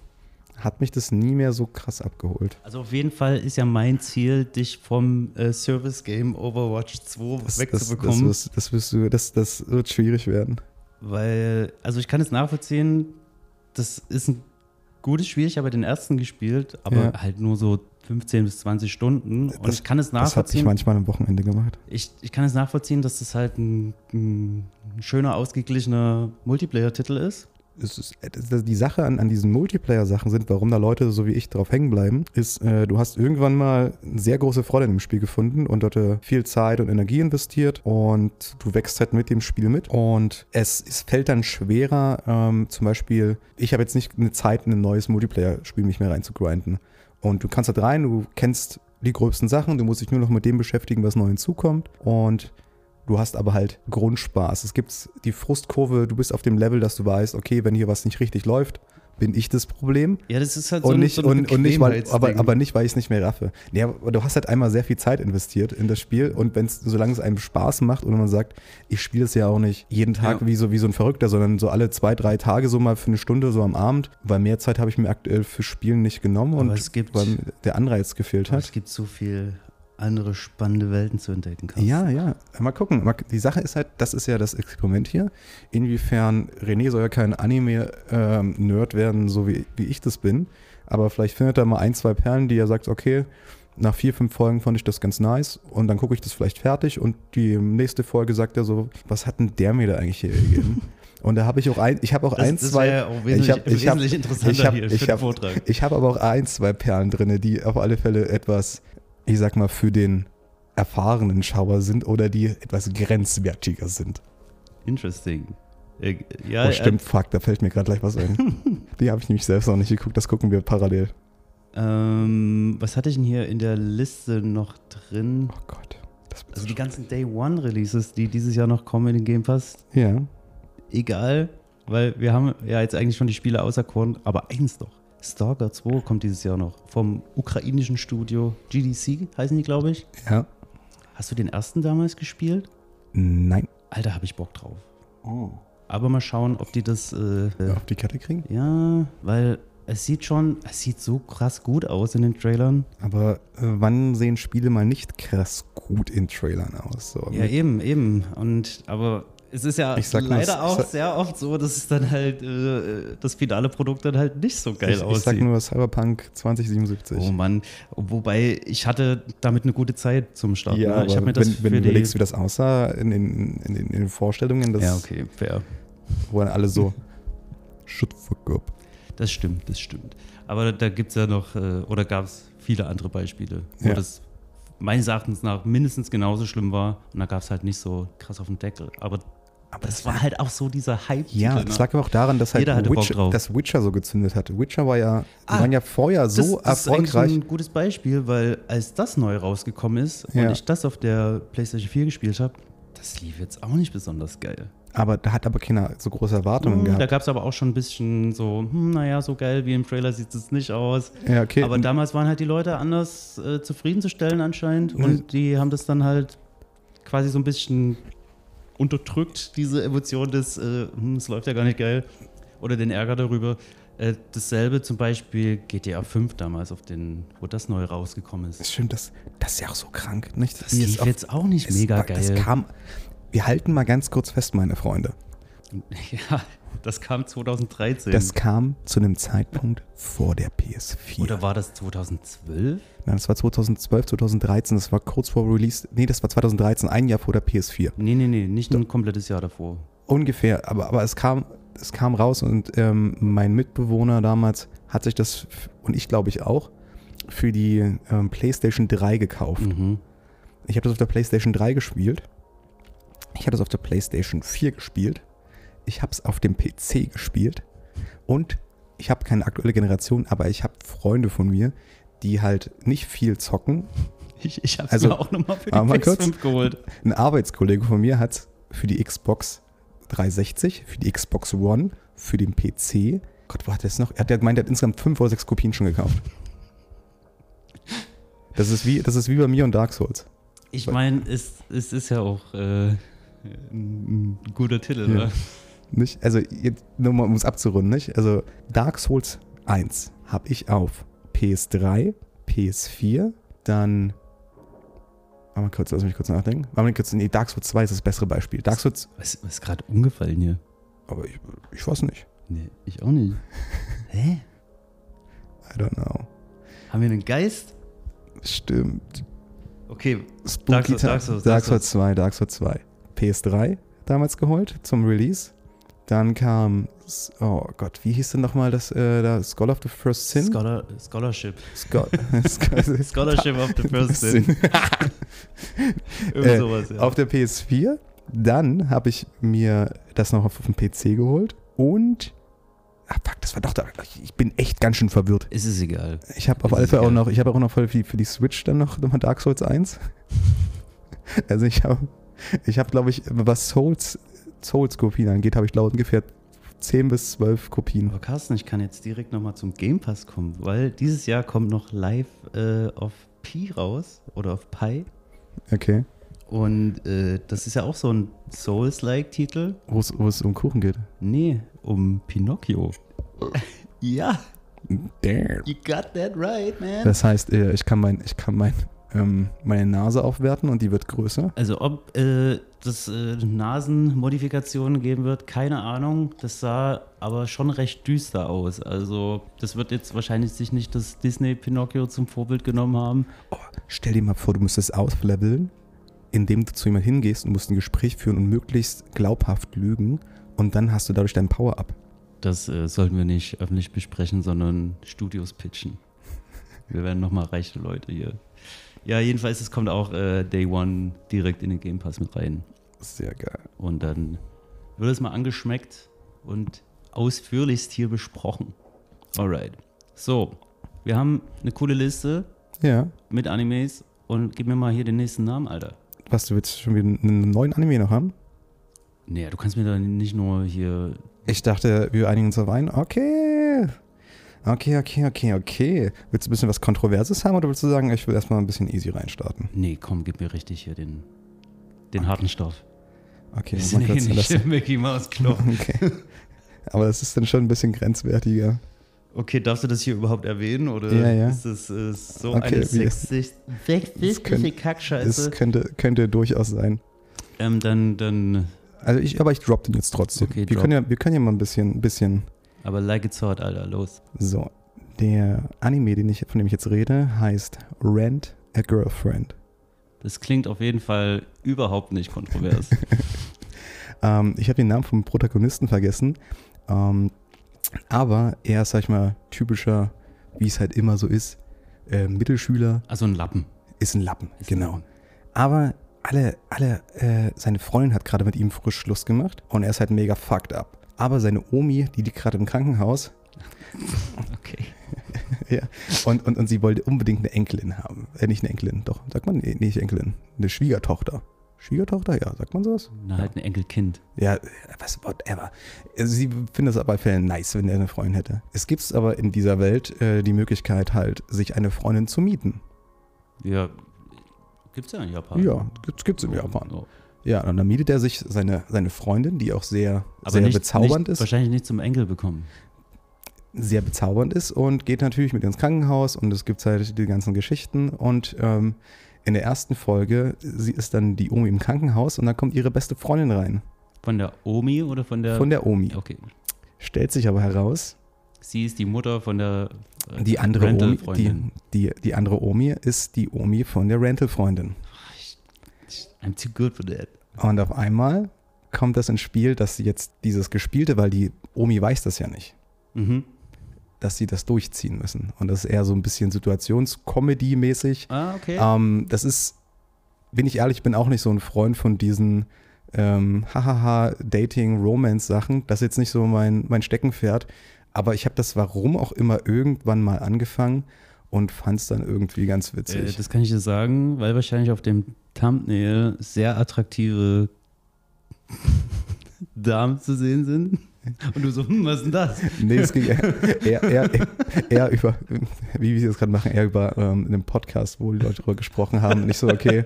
hat mich das nie mehr so krass abgeholt. Also auf jeden Fall ist ja mein Ziel, dich vom äh, Service Game Overwatch 2 Das, das, wegzubekommen. das, das, das, wirst du, das, das wird schwierig werden. weil, also ich kann es nachvollziehen, das ist ein gutes Spiel. Ich habe den ersten gespielt, aber Ja. halt nur so 15 bis 20 Stunden. Und Das- ich kann es Das habe ich nachvollziehen. manchmal am Wochenende gemacht. Ich, ich kann es nachvollziehen, dass das halt ein, ein schöner, ausgeglichener Multiplayer-Titel ist. Es ist, das- die Sache an, an diesen Multiplayer-Sachen sind, warum da Leute so wie ich drauf hängen bleiben, ist, äh, du hast irgendwann mal eine sehr große Freude in dem Spiel gefunden und dort äh, viel Zeit und Energie investiert und du wächst halt mit dem Spiel mit und es, es fällt dann schwerer, ähm, zum Beispiel, ich habe jetzt nicht eine Zeit, in ein neues Multiplayer-Spiel mich mehr reinzugrinden und du kannst halt rein, du kennst die gröbsten Sachen, du musst dich nur noch mit dem beschäftigen, was neu hinzukommt und Du hast aber halt Grundspaß. Es gibt die Frustkurve, du bist auf dem Level, dass du weißt, okay, wenn hier was nicht richtig läuft, bin ich das Problem. Ja, das ist halt Und so ein, nicht, so ein und, und nicht weil, aber, aber nicht, weil ich es nicht mehr raffe. Nee, aber du hast halt einmal sehr viel Zeit investiert in das Spiel und wenn es, solange es einem Spaß macht und man sagt, ich spiele es ja auch nicht jeden Tag Ja. wie, so, wie so ein Verrückter, sondern so alle zwei, drei Tage so mal für eine Stunde so am Abend, weil mehr Zeit habe ich mir aktuell für Spielen nicht genommen Aber und es gibt- weil der Anreiz gefehlt hat. es gibt so viel andere spannende Welten zu entdecken. Carsten. Ja, ja. Mal gucken. Die Sache ist halt, das ist ja das Experiment hier. Inwiefern, René soll ja kein Anime-Nerd werden, so wie, wie ich das bin. Aber vielleicht findet er mal ein, zwei Perlen, die er sagt, okay, nach vier, fünf Folgen fand ich das ganz nice und dann gucke ich das vielleicht fertig und die nächste Folge sagt er so, was hat denn der mir da eigentlich hier gegeben? Und da habe ich auch ein, ich habe auch Das, ein, das zwei, wäre ja auch wesentlich, ich hab- ich hab- wesentlich interessanter ich hab- hier ich für den hab- Vortrag. ich habe aber auch ein, zwei Perlen drin, die auf alle Fälle etwas, ich sag mal, für den erfahrenen Schauer sind oder die etwas grenzwertiger sind. Interesting. Äh, ja, oh, stimmt, fuck, da fällt mir gerade gleich was ein. die habe ich nämlich selbst noch nicht geguckt, das gucken wir parallel. Äh, ähm, was hatte ich denn hier in der Liste noch drin? Oh Gott. Das Also die ganzen Day One Releases, die dieses Jahr noch kommen in den Game Pass, ja. egal, weil wir haben ja jetzt eigentlich schon die Spiele auserkoren, aber eins doch. Stalker 2 kommt dieses Jahr noch vom ukrainischen Studio GDC, heißen die, glaube ich. Ja. Hast du den ersten damals gespielt? Nein. Alter, habe ich Bock drauf. Oh. Aber mal schauen, ob die das. Äh, Auf die Kette kriegen? ja, weil es sieht schon, es sieht so krass gut aus in den Trailern. Aber äh, wann sehen Spiele mal nicht krass gut in Trailern aus? So, Ja, eben, eben. Und aber es ist ja Ich nur, leider es- auch es- sehr oft so, dass es dann halt äh, das finale Produkt dann halt nicht so geil ich, ich aussieht. sag nur Cyberpunk 2077. Oh Mann, wobei ich hatte damit eine gute Zeit zum Start. ja, ne? aber ich habe mir das wenn, wenn du überlegst, wie das aussah in den, in den, in den Vorstellungen, das Ja, okay, fair. wo dann alle so shut fuck up. Das stimmt, das stimmt. Aber da gibt es ja noch, äh, oder gab es viele andere Beispiele, wo Ja. das meines Erachtens nach mindestens genauso schlimm war. Und da gab es halt nicht so krass auf den Deckel. Aber, Aber das war halt auch so dieser Hype. Ja, das lag aber auch daran, dass halt Witcher, dass Witcher so gezündet hat. Witcher war ja, Ah, waren ja vorher so das, das ist erfolgreich. ein gutes Beispiel, weil als das neu rausgekommen ist Ja. und ich das auf der PlayStation 4 gespielt habe, das lief jetzt auch nicht besonders geil. Aber da hat aber keiner so große Erwartungen Hm, da gehabt. gab es aber auch schon ein bisschen so, hm, naja, so geil wie im Trailer sieht es nicht aus. Ja, okay. Aber damals waren halt die Leute anders äh, zufriedenzustellen anscheinend und die haben das dann halt quasi so ein bisschen unterdrückt, diese Emotion des, äh, hm, es läuft ja gar nicht geil oder den Ärger darüber. Äh, dasselbe zum Beispiel GTA 5 damals, auf den, wo das neu rausgekommen ist. das stimmt, das, das ist ja auch so krank, nicht? Das es lief jetzt auch nicht es mega geil. Das kam, wir halten mal ganz kurz fest, meine Freunde. ja, das kam 2013. Das kam zu einem Zeitpunkt vor der PS4. oder war das 2012? Nein, das war 2012, 2013, das war kurz vor Release. Nee, das war 2013, ein Jahr vor der PS4. Nee, nee, nee, nicht ein komplettes Jahr davor. Ungefähr, aber, aber es, kam, es kam raus und ähm, mein Mitbewohner damals hat sich das, und ich glaube ich auch, für die ähm, PlayStation 3 gekauft. Mhm. Ich habe das auf der PlayStation 3 gespielt. Ich habe das auf der PlayStation 4 gespielt. Ich habe es auf dem PC gespielt. Und ich habe keine aktuelle Generation, aber ich habe Freunde von mir, die halt nicht viel zocken. Ich, ich habe Also, mir auch nochmal für die warte mal PS5 kurz. geholt. Ein Arbeitskollege von mir hat für die Xbox 360, für die Xbox One, für den PC. Gott, wo hat er es noch? Er hat ja gemeint, er hat insgesamt fünf oder sechs Kopien schon gekauft. Das ist wie, das ist wie bei mir und Dark Souls. Ich meine, es, es ist ja auch äh, ein, guter Titel, Ja. ne? Nicht? Also, jetzt, nur mal, um es abzurunden, nicht? Also, Dark Souls 1 habe ich auf PS3, PS4, dann. Warte mal kurz, lass mich kurz nachdenken. Warte mal kurz, nee, Dark Souls 2 ist das bessere Beispiel. Dark Souls, Was, was ist gerade umgefallen hier? aber ich, ich weiß nicht. Nee, ich auch nicht. Hä? I don't know. Haben wir einen Geist? Stimmt. Okay, Spooky Dark Souls. Dark Souls, Dark Souls 2, Dark Souls 2. PS3 damals geholt zum Release. Dann kam, oh Gott, wie hieß denn nochmal das, äh, da Skull of the First Sin? Scholar, Scholarship. Skull, Scholarship of the First Sin. Irgend Äh, sowas, ja. Auf der PS4. Dann habe ich mir das noch auf dem PC geholt. Und, ah fuck, das war doch, da, ich bin echt ganz schön verwirrt. ist es egal. Ich habe auf Fälle auch noch, ich habe auch noch für die, für die Switch dann noch, noch mal Dark Souls 1. also ich habe, ich habe glaube ich, was Souls, Souls-Kopien angeht, habe ich glaube ungefähr 10 bis 12 Kopien. Aber Carsten, ich kann jetzt direkt nochmal zum Game Pass kommen, weil dieses Jahr kommt noch live äh, auf Pi raus oder auf Pi. Okay. Und äh, das ist ja auch so ein Souls-like-Titel. Wo es, wo es um Kuchen geht. Nee, um Pinocchio. ja, Damn. you got that right, man. Das heißt, äh, ich kann, mein, ich kann mein, ähm, meine Nase aufwerten und die wird größer. Also ob äh, das äh, Nasenmodifikationen geben wird, keine Ahnung. Das sah aber schon recht düster aus. Also das wird jetzt wahrscheinlich sich nicht das Disney Pinocchio zum Vorbild genommen haben. Oh, stell dir mal vor, du müsstest ausleveln, indem du zu jemand hingehst und musst ein Gespräch führen und möglichst glaubhaft lügen und dann hast du dadurch dein Power-Up. Das äh, sollten wir nicht öffentlich besprechen, sondern Studios pitchen. Wir werden nochmal reiche Leute hier. Ja, jedenfalls, es kommt auch äh, Day One direkt in den Game Pass mit rein. Sehr geil. Und dann wird es mal angeschmeckt und ausführlichst hier besprochen. Alright. So, wir haben eine coole Liste Ja. mit Animes und gib mir mal hier den nächsten Namen, Alter. Was, du willst schon wieder einen neuen Anime noch haben? Nee, du kannst mir da nicht nur hier. Ich dachte, wir einigen uns auf einen. Okay. Okay, okay, okay, okay. Willst du ein bisschen was Kontroverses haben oder willst du sagen, ich will erstmal ein bisschen easy reinstarten? Nee, komm, gib mir richtig hier den, den harten Stoff. Okay, Wir mal sind hier kurz nicht das. im Mickey Mouse Club. Okay. Aber das ist dann schon ein bisschen grenzwertiger. Okay, darfst du das hier überhaupt erwähnen? Oder Ja, ja. ist das äh, so Okay, eine sexistische Kackscheiße? Es könnte, könnte durchaus sein. Ähm, dann, dann, Also ich, aber ich drop den jetzt trotzdem. Okay, wir, drop. können ja, wir können ja mal ein bisschen, ein bisschen. Aber like it's hot, Alter, los. So. Der Anime, den ich, von dem ich jetzt rede, heißt Rent a Girlfriend. Das klingt auf jeden Fall überhaupt nicht kontrovers. Ähm, ich habe den Namen vom Protagonisten vergessen. Ähm, aber er ist, sag ich mal, typischer, wie es halt immer so ist, äh, Mittelschüler, also ein Lappen. ist ein Lappen, Ist ein genau. Lappen. Aber alle, alle, äh, seine Freundin hat gerade mit ihm frisch Schluss gemacht und er ist halt mega fucked up. Aber seine Omi, die liegt gerade im Krankenhaus Okay. ja, und, und, und sie wollte unbedingt eine Enkelin haben. Äh, nicht eine Enkelin, doch, sagt man? Nee, nicht Enkelin. Eine Schwiegertochter. Schwiegertochter, ja, sagt man sowas? Na, halt ein Enkelkind. Ja, was, whatever. Also sie findet es aber auf jeden Fall nice, wenn er eine Freundin hätte. Es gibt aber in dieser Welt äh, die Möglichkeit halt, sich eine Freundin zu mieten. Ja, gibt's ja in Japan. Ja, gibt's, gibt's in Japan. Oh. Ja, und dann mietet er sich seine, seine Freundin, die auch sehr, Aber sehr nicht, bezaubernd nicht, ist. Wahrscheinlich nicht zum Enkel bekommen. sehr bezaubernd ist und geht natürlich mit ins Krankenhaus und es gibt halt die ganzen Geschichten und ähm, in der ersten Folge, sie ist dann die Omi im Krankenhaus und dann kommt ihre beste Freundin rein. Von der Omi oder von der. Von der Omi. Okay. Stellt sich aber heraus, Sie ist die Mutter von der. äh, die andere Omi, die, die, die andere Omi ist die Omi von der Rental-Freundin. I'm too good for that. Und auf einmal kommt das ins Spiel, dass sie jetzt dieses Gespielte, weil die Omi weiß das ja nicht, Mhm. dass sie das durchziehen müssen. Und das ist eher so ein bisschen Situationscomedy-mäßig. Ah, okay. Ähm, das ist, bin ich ehrlich, ich bin auch nicht so ein Freund von diesen ähm, hahaha Dating, Romance-Sachen. Das ist jetzt nicht so mein, mein Steckenpferd. Aber ich habe das warum auch immer irgendwann mal angefangen und fand es dann irgendwie ganz äh, witzig. das kann ich dir sagen, weil wahrscheinlich auf dem Thumbnail sehr attraktive Damen zu sehen sind. Und du so, hm, was ist denn das? nee, es ging eher, eher, eher, eher über, wie wir es gerade machen, eher über ähm, einen Podcast, wo die Leute darüber gesprochen haben. Und ich so, okay,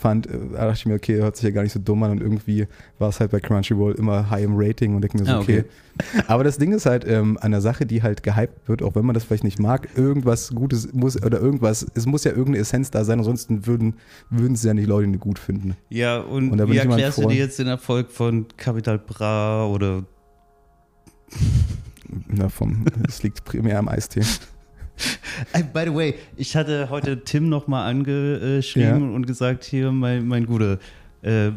fand, äh, da dachte ich mir, okay, hört sich ja gar nicht so dumm an. Und irgendwie war es halt bei Crunchyroll immer high im Rating und denke mir so, Ah, okay. okay. Aber das Ding ist halt ähm, an der Sache, die halt gehypt wird, auch wenn man das vielleicht nicht mag, irgendwas Gutes muss oder irgendwas, es muss ja irgendeine Essenz da sein, ansonsten würden, würden es ja nicht Leute die gut finden. Ja, und, Und wie ich erklärst du dir jetzt den Erfolg von Capital Bra oder Na, vom, es liegt primär am Eistee. By the way, ich hatte heute Tim nochmal angeschrieben und gesagt, hier, mein, mein Guter, äh,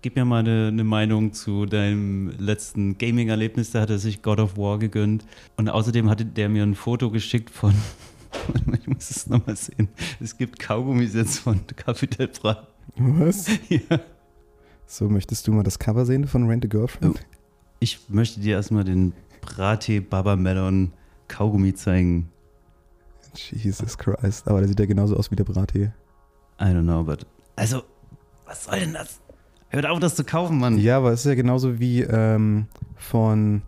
gib mir mal eine, eine Meinung zu deinem letzten Gaming-Erlebnis. Da hat er sich God of War gegönnt. Und außerdem hatte der mir ein Foto geschickt von, ich muss es nochmal sehen, es gibt Kaugummis jetzt von Capital Bra. Was? Ja. So, möchtest du mal das Cover sehen von Rent a Girlfriend? Ich möchte dir erstmal den Brate Baba Melon Kaugummi zeigen. Jesus Christ. Aber der sieht ja genauso aus wie der Brattee. I don't know, but. Also, was soll denn das? Hört auf, das zu kaufen, Mann. Ja, aber es ist ja genauso wie ähm, von.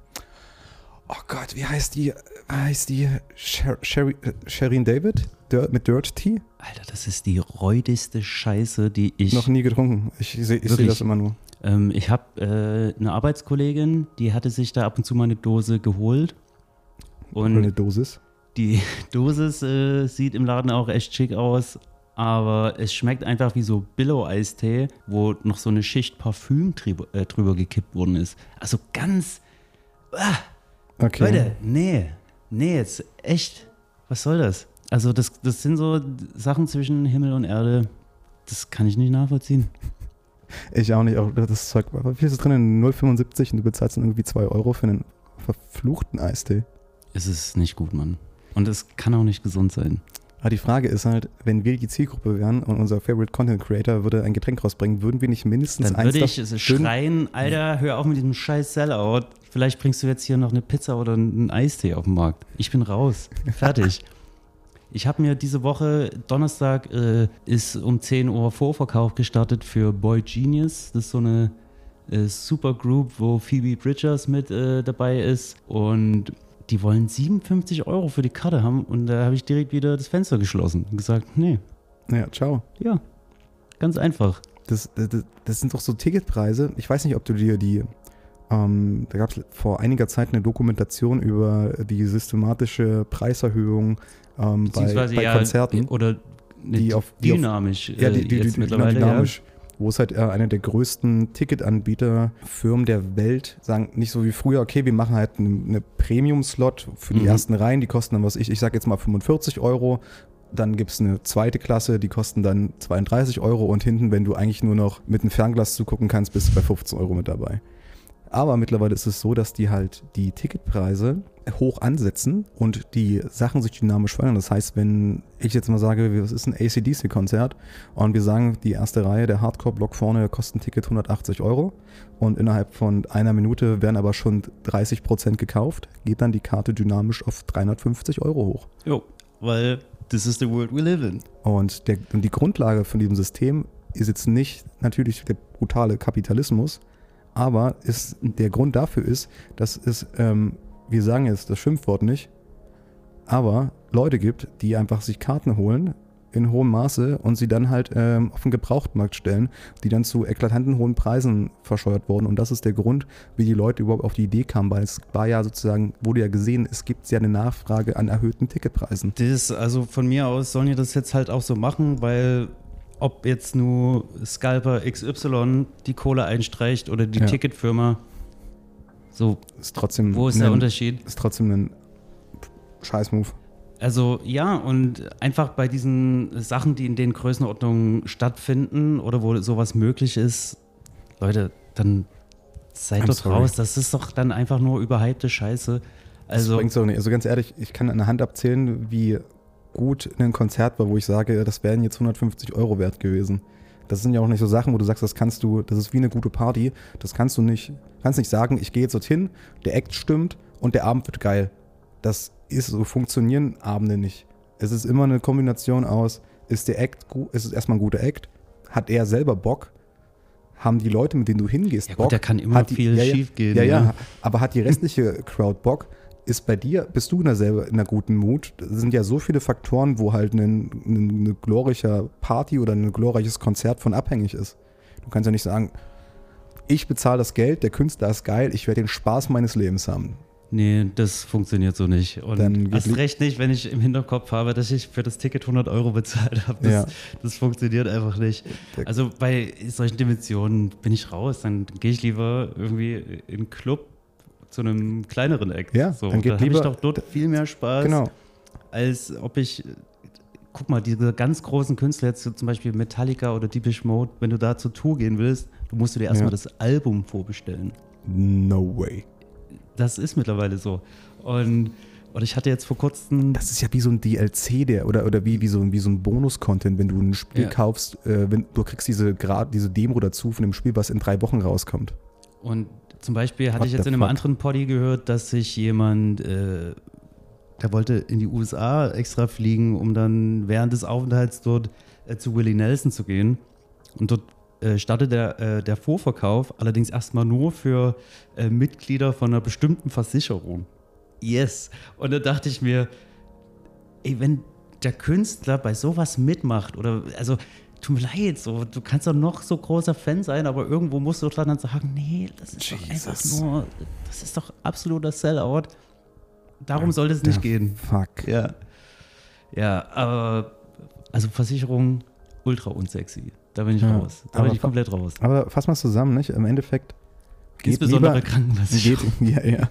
Oh Gott, wie heißt die? Wie heißt die? Sher Sherry, äh, Sherin David? Dirt, mit Dirt Tea? Alter, das ist die räudigste Scheiße, die ich. Noch nie getrunken. Ich, sehe ich seh Wirklich? das immer nur. Ähm, ich habe äh, eine Arbeitskollegin, die hatte sich da ab und zu mal eine Dose geholt. Oder eine Und Dosis. die Dosis äh, sieht im Laden auch echt schick aus. Aber es schmeckt einfach wie so Billow-Eistee, wo noch so eine Schicht Parfüm drüber, äh, drüber gekippt worden ist. Also ganz. Ah, Okay. Leute, nee. Nee, jetzt echt. Was soll das? Also, das, das sind so Sachen zwischen Himmel und Erde. Das kann ich nicht nachvollziehen. Ich auch nicht. Auch das Zeug. Wie viel ist es drin? 0,75 und du bezahlst dann irgendwie 2 Euro für einen verfluchten Eistee. Es ist nicht gut, Mann. Und es kann auch nicht gesund sein. Aber die Frage ist halt, wenn wir die Zielgruppe wären und unser Favorite Content Creator würde ein Getränk rausbringen, würden wir nicht mindestens Dann eins würde ich es schreien, Alter, hör auf mit diesem scheiß Sellout. Vielleicht bringst du jetzt hier noch eine Pizza oder einen Eistee auf den Markt. Ich bin raus. Fertig. Ich habe mir diese Woche, Donnerstag, äh, ist um 10 Uhr Vorverkauf gestartet für Boy Genius. Das ist so eine äh, Supergroup, wo Phoebe Bridgers mit äh, dabei ist. Und die wollen 57 Euro für die Karte haben. Und da habe ich direkt wieder das Fenster geschlossen und gesagt, nee, Ja, ciao. ja, ganz einfach. Das, das, das sind doch so Ticketpreise. Ich weiß nicht, ob du dir die Ähm, da gab es vor einiger Zeit eine Dokumentation über die systematische Preiserhöhung ähm, bei, bei ja, Konzerten. oder die auf- die auf- dynamisch. Ja, äh, die, die, jetzt die, mittlerweile, dynamisch, wo es halt äh, eine der größten Ticketanbieter, Firmen der Welt sagen, nicht so wie früher, okay, wir machen halt eine, eine Premium-Slot für die Mhm. ersten Reihen, die kosten dann, was ich, ich sag jetzt mal 45 Euro. Dann gibt es eine zweite Klasse, die kosten dann 32 Euro und hinten, wenn du eigentlich nur noch mit einem Fernglas zugucken kannst, bist du bei 15 Euro mit dabei. Aber mittlerweile ist es so, dass die halt die Ticketpreise hoch ansetzen und die Sachen sich dynamisch verändern. Das heißt, wenn ich jetzt mal sage, was ist ein ACDC-Konzert und wir sagen, die erste Reihe, der Hardcore-Block vorne kostet ein Ticket 180 Euro und innerhalb von einer Minute werden aber schon 30 Prozent gekauft, geht dann die Karte dynamisch auf 350 Euro hoch. Jo, weil this is the world we live in. Und, der, und die Grundlage von diesem System ist jetzt nicht natürlich der brutale Kapitalismus, aber ist, der Grund dafür ist, dass es, ähm, wir sagen jetzt das Schimpfwort nicht, aber Leute gibt, die einfach sich Karten holen in hohem Maße und sie dann halt ähm, auf den Gebrauchtmarkt stellen, die dann zu eklatanten hohen Preisen verscheuert wurden. Und das ist der Grund, wie die Leute überhaupt auf die Idee kamen, weil es war ja sozusagen, wurde ja gesehen, es gibt ja eine Nachfrage an erhöhten Ticketpreisen. Das, also von mir aus sollen die das jetzt halt auch so machen, weil ob jetzt nur Scalper XY die Kohle einstreicht oder die Ja. Ticketfirma, so, Ist trotzdem wo ist der ein- Unterschied? ist trotzdem ein Scheiß-Move. Also ja, und einfach bei diesen Sachen, die in den Größenordnungen stattfinden oder wo sowas möglich ist, Leute, dann seid I'm doch sorry. raus. Das ist doch dann einfach nur überhypte Scheiße. Das Also, bringt so nicht. Also ganz ehrlich, ich kann an der Hand abzählen, wie gut ein Konzert war, wo ich sage, das wären jetzt 150 Euro wert gewesen. Das sind ja auch nicht so Sachen, wo du sagst, das kannst du, das ist wie eine gute Party. Das kannst du nicht, kannst nicht sagen, ich gehe jetzt dorthin, der Act stimmt und der Abend wird geil. Das ist so, funktionieren Abende nicht. Es ist immer eine Kombination aus, ist der Act gut, ist es erstmal ein guter Act, hat er selber Bock, haben die Leute, mit denen du hingehst, Ja gut, Bock. da kann immer hat die, viel ja, ja, schiefgehen, Ja, ja, ne? aber hat die restliche Crowd Bock? Ist bei dir, bist du in, derselbe, in einer guten Mut? Das sind ja so viele Faktoren, wo halt ein, ein, eine glorreiche Party oder ein glorreiches Konzert von abhängig ist. Du kannst ja nicht sagen, ich bezahle das Geld, der Künstler ist geil, ich werde den Spaß meines Lebens haben. nee, das funktioniert so nicht. Und Dann erst recht nicht, wenn ich im Hinterkopf habe, dass ich für das Ticket 100 Euro bezahlt habe. Das, Ja. das funktioniert einfach nicht. Also bei solchen Dimensionen bin ich raus. Dann gehe ich lieber irgendwie in einen Club zu einem kleineren Act. Ja, so, dann geht da habe ich doch dort viel mehr Spaß. Genau. als ob ich, guck mal, diese ganz großen Künstler, jetzt so zum Beispiel Metallica oder Deepish Mode, wenn du da zur Tour gehen willst, du musst du dir erstmal Ja. das Album vorbestellen. No way. Das ist mittlerweile so. Und, und ich hatte jetzt vor kurzem, Das ist ja wie so ein DLC, der, oder, oder wie, wie so, ein- wie so ein Bonus-Content, wenn du ein Spiel Ja. kaufst, äh, wenn, du kriegst diese, grad, diese Demo dazu von dem Spiel, was in drei Wochen rauskommt. und zum Beispiel hatte What ich jetzt in einem fuck? anderen Poddy gehört, dass sich jemand, äh, der wollte in die USA extra fliegen, um dann während des Aufenthalts dort äh, zu Willie Nelson zu gehen. Und dort äh, startet der, äh, der Vorverkauf allerdings erstmal nur für äh, Mitglieder von einer bestimmten Versicherung. Yes. Und da dachte ich mir, ey, wenn der Künstler bei sowas mitmacht oder, also, tut mir leid, so, du kannst doch noch so großer Fan sein, aber irgendwo musst du doch dann sagen, nee, das ist doch einfach Jesus. nur, das ist doch absoluter Sellout. Darum sollte es nicht gehen. Fuck. Ja. Ja, aber, also Versicherung, ultra unsexy. Da bin ich Ja, raus. Da aber bin ich komplett raus. Aber fass mal zusammen, nicht? Im Endeffekt geht Insbesondere lieber, Krankenversicherung. geht, ja, ja,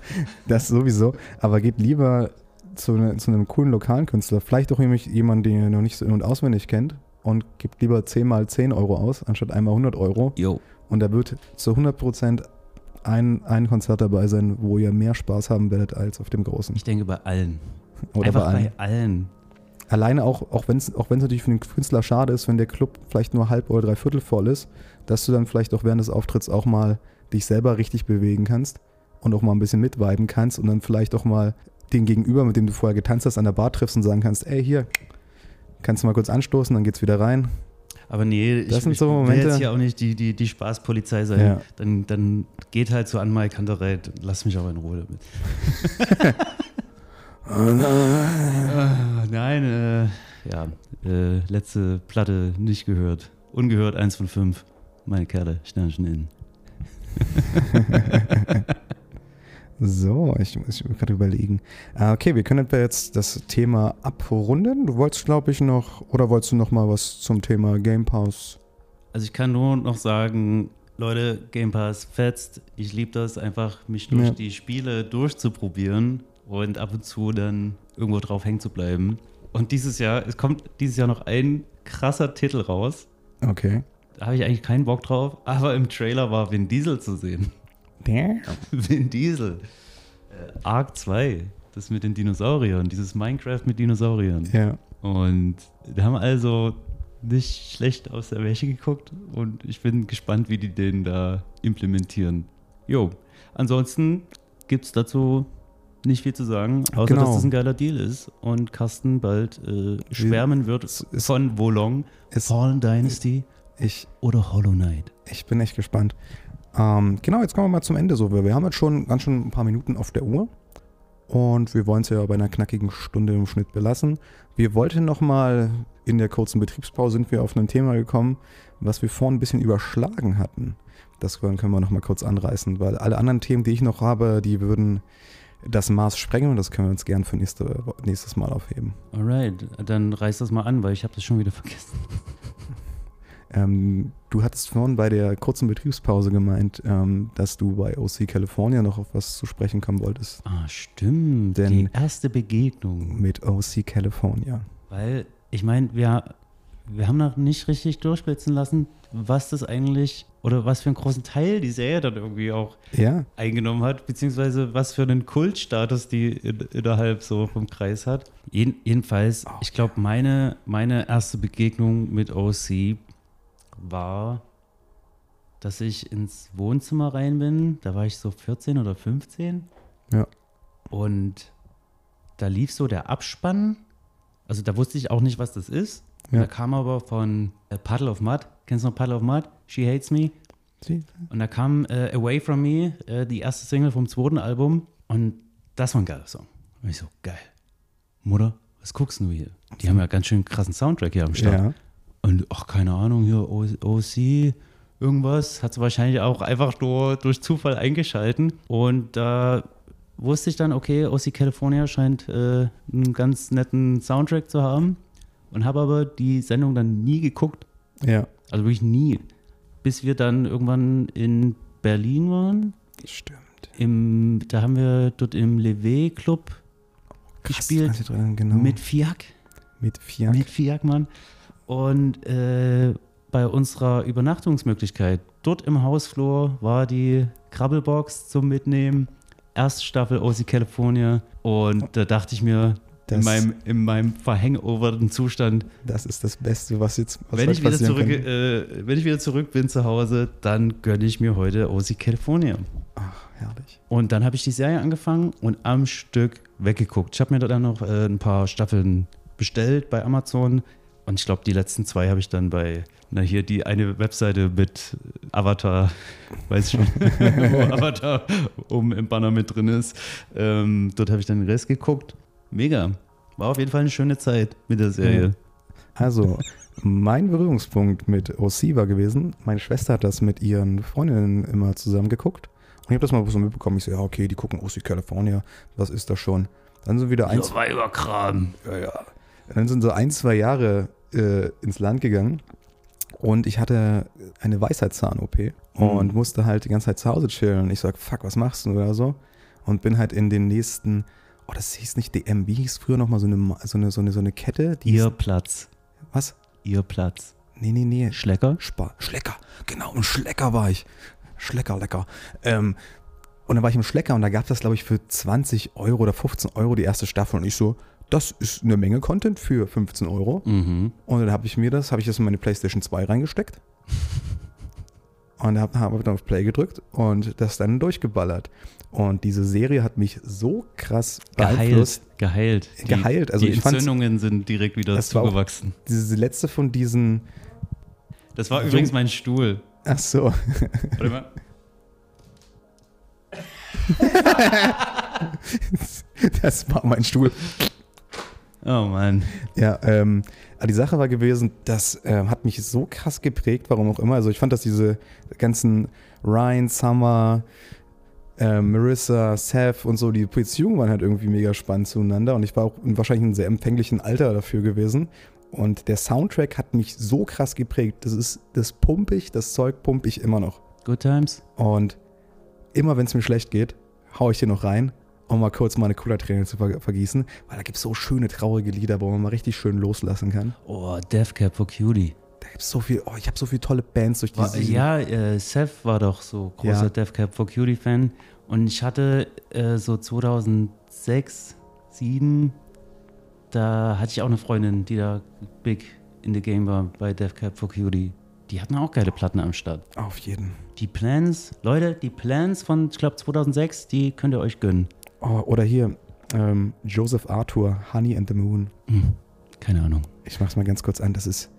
das sowieso. Aber geht lieber zu, ne, zu einem coolen lokalen Künstler, vielleicht auch nämlich jemand, den ihr noch nicht so in- und auswendig kennt und gibt lieber 10 mal 10 Euro aus, anstatt einmal 100 Euro. Jo. Und da wird zu 100% ein, ein Konzert dabei sein, wo ihr mehr Spaß haben werdet als auf dem großen. Ich denke bei allen. Oder Einfach bei allen. bei allen. Alleine auch, auch wenn es auch wenn's natürlich für den Künstler schade ist, wenn der Club vielleicht nur halb oder dreiviertel voll ist, dass du dann vielleicht auch während des Auftritts auch mal dich selber richtig bewegen kannst und auch mal ein bisschen mitviben kannst und dann vielleicht auch mal den Gegenüber, mit dem du vorher getanzt hast, an der Bar triffst und sagen kannst, ey, hier, kannst du mal kurz anstoßen, dann geht's wieder rein. Aber nee, Das ich, sind ich so will Momente- jetzt hier auch nicht die, die, die Spaßpolizei sein. Ja. Dann, dann geht halt so an Mai Kantereit. Lass mich auch in Ruhe damit. Ah, nein, äh, ja, äh, letzte Platte nicht gehört. Ungehört, eins von fünf. Meine Kerle, Sternchen in. So, ich muss gerade überlegen. Ah, Okay, wir können jetzt das Thema abrunden. Du wolltest, glaube ich, noch, oder wolltest du noch mal was zum Thema Game Pass? Also ich kann nur noch sagen, Leute, Game Pass fetzt. Ich liebe das einfach, mich durch Ja. die Spiele durchzuprobieren und ab und zu dann irgendwo drauf hängen zu bleiben. Und dieses Jahr, es kommt dieses Jahr noch ein krasser Titel raus. Okay. Da habe ich eigentlich keinen Bock drauf, aber im Trailer war Vin Diesel zu sehen. Damn. Vin Diesel. Äh, Arc 2, das mit den Dinosauriern, dieses Minecraft mit Dinosauriern. Ja. Und wir haben also nicht schlecht aus der Wäsche geguckt und ich bin gespannt, wie die den da implementieren. Jo, ansonsten gibt es dazu nicht viel zu sagen, außer Genau. dass das ein geiler Deal ist und Carsten bald äh, schwärmen wird es ist- von Wolong, Es, Fallen Dynasty ich, oder Hollow Knight. ich bin echt gespannt. Ähm, genau, jetzt kommen wir mal zum Ende so. Wir wir haben jetzt schon ganz schön ein paar Minuten auf der Uhr. Und wir wollen es ja bei einer knackigen Stunde im Schnitt belassen. Wir wollten noch mal, in der kurzen Betriebspause sind wir auf ein Thema gekommen, was wir vorhin ein bisschen überschlagen hatten. Das können wir noch mal kurz anreißen, weil alle anderen Themen, die ich noch habe, die würden das Maß sprengen und das können wir uns gern für nächste, nächstes Mal aufheben. Alright, dann reiß das mal an, weil ich habe das schon wieder vergessen. Ähm, du hattest vorhin bei der kurzen Betriebspause gemeint, ähm, dass du bei OC California noch auf was zu sprechen kommen wolltest. Ah, stimmt. Denn- die erste Begegnung. Mit OC California. Weil, ich meine, wir, wir haben noch nicht richtig durchblitzen lassen, was das eigentlich oder was für einen großen Teil die Serie dann irgendwie auch Ja, eingenommen hat, beziehungsweise was für einen Kultstatus die in, innerhalb so vom Kreis hat. Jeden, jedenfalls, ich glaube, meine, meine erste Begegnung mit OC war, dass ich ins Wohnzimmer rein bin. Da war ich so 14 oder 15. Ja. Und da lief so der Abspann. Also da wusste ich auch nicht, was das ist. Ja. Da kam aber von äh, Puddle of Mud. Kennst du noch Puddle of Mud? She Hates Me. Sie- Und da kam äh, Away From Me, äh, die erste Single vom zweiten Album. Und das war ein geiler Song. Und ich so, geil. Mutter, was guckst du hier? Die haben ja ganz schön krassen Soundtrack hier am Start. ja. Und ach, keine Ahnung, hier OC, irgendwas. Hat sie wahrscheinlich auch einfach nur durch Zufall eingeschalten. Und da wusste ich dann, okay, OC California scheint äh, einen ganz netten Soundtrack zu haben. Und habe aber die Sendung dann nie geguckt. ja, Also wirklich nie. Bis wir dann irgendwann in Berlin waren. stimmt. Im, da haben wir dort im Levé Club Krass, gespielt dran, genau. mit Fiak. mit vier. Mit Fiak, Mann. Und äh, bei unserer Übernachtungsmöglichkeit, dort im Hausflur, war die Krabbelbox zum Mitnehmen. Erste Staffel OC California. Und da dachte ich mir, in Das- meinem, in meinem verhangoverten Zustand, Das ist das Beste, was jetzt was wenn ich, wieder zurück, äh, wenn ich wieder zurück bin zu Hause, dann gönne ich mir heute OC California. Ach, herrlich. Und dann habe ich die Serie angefangen und am Stück weggeguckt. Ich habe mir dann noch äh, ein paar Staffeln bestellt bei Amazon. Und ich glaube, die letzten zwei habe ich dann bei, na hier, die eine Webseite mit Avatar, weiß ich schon, wo Avatar oben im Banner mit drin ist. Ähm, dort habe ich dann den Rest geguckt. Mega. War auf jeden Fall eine schöne Zeit mit der Serie. Also, mein Berührungspunkt mit OC war gewesen, meine Schwester hat das mit ihren Freundinnen immer zusammen geguckt. Und ich habe das mal so mitbekommen. Ich so, ja, okay, die gucken OC California. Was ist das schon? Dann sind wieder ein, So Weiberkram. ja, ja. Dann sind so ein, zwei Jahre äh, ins Land gegangen und ich hatte eine Weisheitszahn-OP und Mhm. musste halt die ganze Zeit zu Hause chillen. Und ich sag, fuck, was machst du oder so? Und bin halt in den nächsten, oh, das hieß nicht DM, wie hieß früher nochmal so eine, so eine, so eine, so eine Kette? Die Ihr hieß, Platz. was? Ihr Platz. Nee, nee, nee. Schlecker? Spa Schlecker, genau, im Schlecker war ich. Schlecker, lecker. Ähm, und dann war ich im Schlecker und da gab es das, glaube ich, für 20 Euro oder 15 Euro die erste Staffel. Und ich so, das ist eine Menge Content für 15 Euro. Mhm. Und dann habe ich mir das, habe ich das in meine PlayStation 2 reingesteckt. Und habe hab dann auf Play gedrückt und das dann durchgeballert. Und diese Serie hat mich so krass beeinflusst. Geheilt. Geheilt. Die, Geheilt, also die Entzündungen sind direkt wieder Das war zugewachsen. Diese letzte von diesen, Das war übrigens mein Stuhl. ach so, Warte mal. das war mein Stuhl. Oh Mann. Ja, ähm, die Sache war gewesen, das ähm, hat mich so krass geprägt, warum auch immer. Also ich fand, dass diese ganzen Ryan, Summer, äh, Marissa, Seth und so, die Beziehungen waren halt irgendwie mega spannend zueinander und ich war auch in wahrscheinlich in einem sehr empfänglichen Alter dafür gewesen. Und der Soundtrack hat mich so krass geprägt. Das ist, das pump ich, das Zeug pump ich immer noch. Good Times? Und immer wenn es mir schlecht geht, hau ich hier noch rein, um mal kurz meine Cola-Tränen zu ver vergießen, weil da gibt es so schöne, traurige Lieder, wo man mal richtig schön loslassen kann. Oh, Death Cab for Cutie. Da gibt es so viel, oh, ich habe so viele tolle Bands durch War, diese. ja, äh, Seth war doch so großer Ja. Death Cab for Cutie Fan. Und ich hatte äh, so 2006, 2007, da hatte ich auch eine Freundin, die da big in the game war bei Death Cab for Cutie. Die hatten auch geile Platten am Start. Auf jeden. Die Plans, Leute, die Plans von, ich glaube, 2006, die könnt ihr euch gönnen. Oh, oder hier, ähm, Joseph Arthur, Honey and the Moon. Hm, keine Ahnung. Ich mach's mal ganz kurz an. Das ist,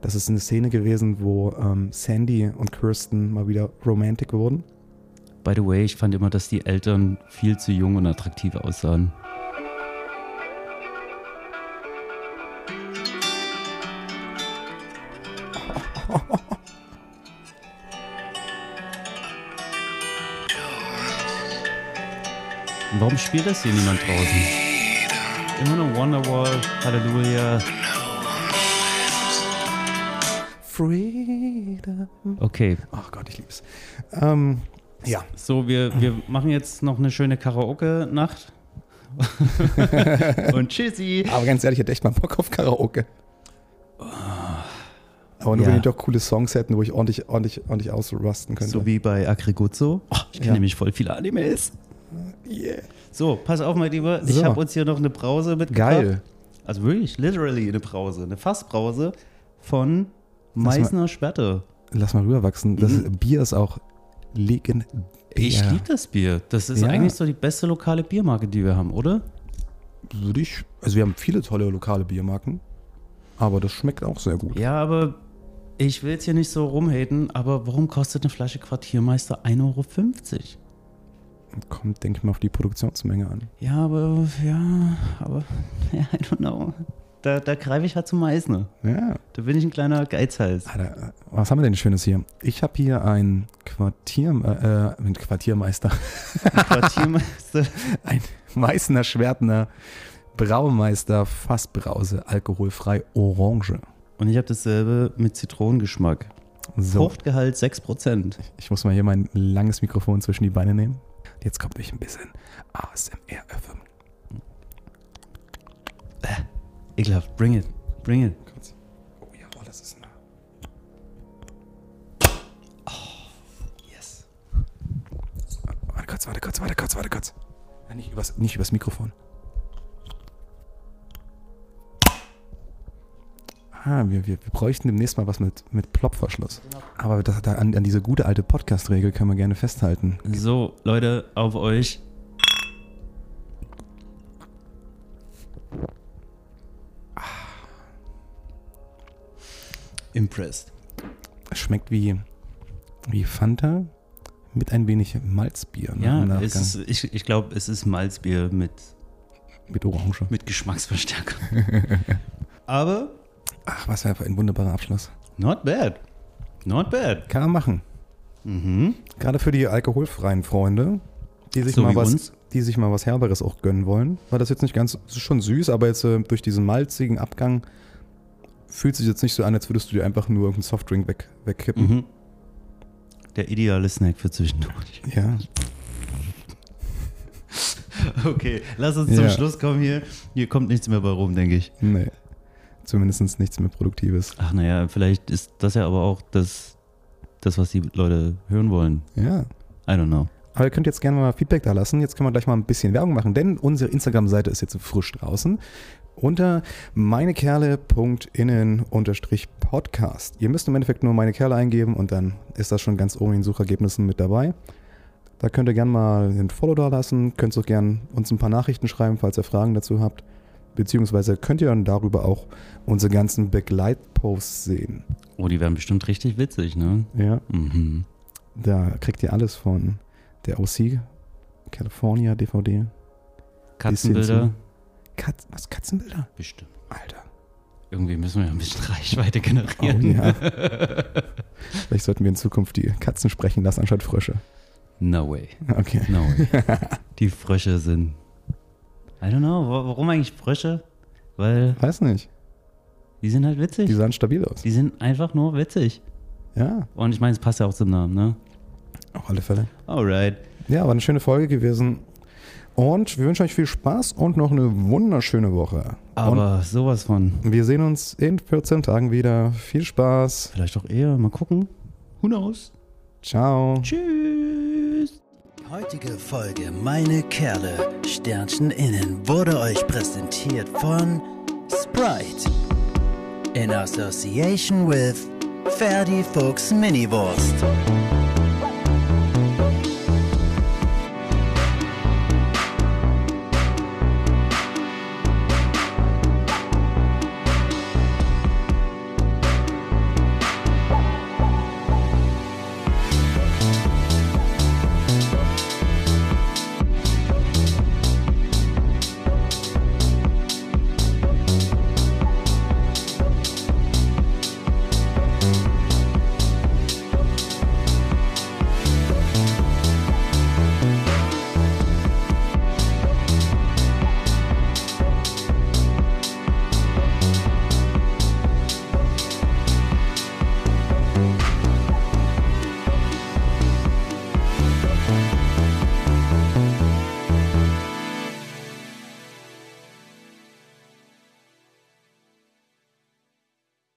das ist eine Szene gewesen, wo ähm, Sandy und Kirsten mal wieder romantic wurden. By the way, ich fand immer, dass die Eltern viel zu jung und attraktiv aussahen. Warum spielt das hier niemand draußen? Immer nur Wonderwall, Halleluja. Freedom. Okay, Ach Gott, ich lieb's. Ähm, ja. So, wir, wir machen jetzt noch eine schöne Karaoke-Nacht. Und tschüssi. Aber ganz ehrlich, ich hätte echt mal Bock auf Karaoke. Aber nur Ja. wenn die doch coole Songs hätten, wo ich ordentlich, ordentlich, ordentlich ausrasten könnte. So wie bei Agriguzzo. Oh, ich kenne Ja. nämlich voll viele Animes. Yeah. So, pass auf, mein Lieber. Ich So. habe uns hier noch eine Brause mitgebracht. Geil. Also wirklich, literally eine Brause. Eine Fassbrause von mal- Meißner Schwerte. Lass mal rüberwachsen. Das Mhm. Bier ist auch legendär. Ich liebe das Bier. Das ist Ja. eigentlich so die beste lokale Biermarke, die wir haben, oder? Würde ich, also wir haben viele tolle lokale Biermarken, aber das schmeckt auch sehr gut. Ja, aber ich will jetzt hier nicht so rumhaten, aber warum kostet eine Flasche Quartiermeister 1,50 Euro? Kommt, denke ich mal, auf die Produktionsmenge an. Ja, aber, ja, aber, ja, I don't know. Da, da greife ich halt zum Meißner. Ja. Da bin ich ein kleiner Geizhals. Alter, was haben wir denn Schönes hier? Ich habe hier ein Quartier, äh, ein Quartiermeister, Quartiermeister. ein Meißner Schwertner Braumeister Fassbrause, alkoholfrei Orange. Und ich habe dasselbe mit Zitronengeschmack. So, Fruchtgehalt 6%. ich muss mal hier mein langes Mikrofon zwischen die Beine nehmen. Jetzt kommt euch ein bisschen ASMR öffnen. Ekelhaft. Bring it. Bring it. Oh ja, oh, das ist nah. Yes. Warte kurz, warte kurz, warte kurz, warte kurz. Ja, nicht, übers, nicht übers Mikrofon. Ah, wir, wir, wir bräuchten demnächst mal was mit, mit Plopverschluss. Aber das, da, an, an diese gute alte Podcast-Regel können wir gerne festhalten. So, Leute, auf euch. Impressed. Es schmeckt wie, wie Fanta mit ein wenig Malzbier. ne, Ja, ist, ich, ich glaube, es ist Malzbier mit, mit Orange. mit Geschmacksverstärker. Aber Ach, was für ein wunderbarer Abschluss. not bad. Not bad. Kann man machen. Mhm. Gerade für die alkoholfreien Freunde, die sich, So mal was, uns. die sich mal was Herberes auch gönnen wollen. Weil das jetzt nicht ganz, es ist schon süß, aber jetzt äh, durch diesen malzigen Abgang fühlt sich jetzt nicht so an, als würdest du dir einfach nur irgendeinen Softdrink weg, wegkippen. Mhm. Der ideale Snack für zwischendurch. Ja. Okay, lass uns zum Ja. Schluss kommen hier. Hier kommt nichts mehr bei rum, denke ich. Nee. Zumindest nichts mehr Produktives. Ach naja, vielleicht ist das ja aber auch das, das, was die Leute hören wollen. Ja. I don't know. Aber ihr könnt jetzt gerne mal Feedback da lassen. Jetzt können wir gleich mal ein bisschen Werbung machen, denn unsere Instagram-Seite ist jetzt frisch draußen. Unter meinekerle.innen-podcast. Ihr müsst im Endeffekt nur meine Kerle eingeben und dann ist das schon ganz oben in den Suchergebnissen mit dabei. Da könnt ihr gerne mal ein Follow da lassen. Könnt auch gerne uns ein paar Nachrichten schreiben, falls ihr Fragen dazu habt. Beziehungsweise könnt ihr dann darüber auch unsere ganzen Begleitposts sehen. Oh, die werden bestimmt richtig witzig, ne? Ja. Mhm. Da kriegt ihr alles von der OC California DVD. Katzenbilder. Katz, was, Katzenbilder? Bestimmt. Alter. Irgendwie müssen wir ja ein bisschen Reichweite Oh, generieren. ja. Vielleicht sollten wir in Zukunft die Katzen sprechen lassen anstatt Frösche. No way. Okay. No way. Die Frösche sind. I don't know. wa- Warum eigentlich Frösche? Weil Weiß nicht. die sind halt witzig. Die sahen stabil aus. Die sind einfach nur witzig. Ja, Und ich meine, es passt ja auch zum Namen, ne? auf alle Fälle. Alright. Ja, war eine schöne Folge gewesen. Und wir wünschen euch viel Spaß und noch eine wunderschöne Woche. Aber sowas von. Und wir sehen uns in 14 Tagen wieder. Viel Spaß. Vielleicht auch eher. Mal gucken. Who knows? Ciao. Tschüss. Heutige Folge Meine Kerle Sternchen innen wurde euch präsentiert von Sprite in association with Ferdi Fuchs Miniwurst.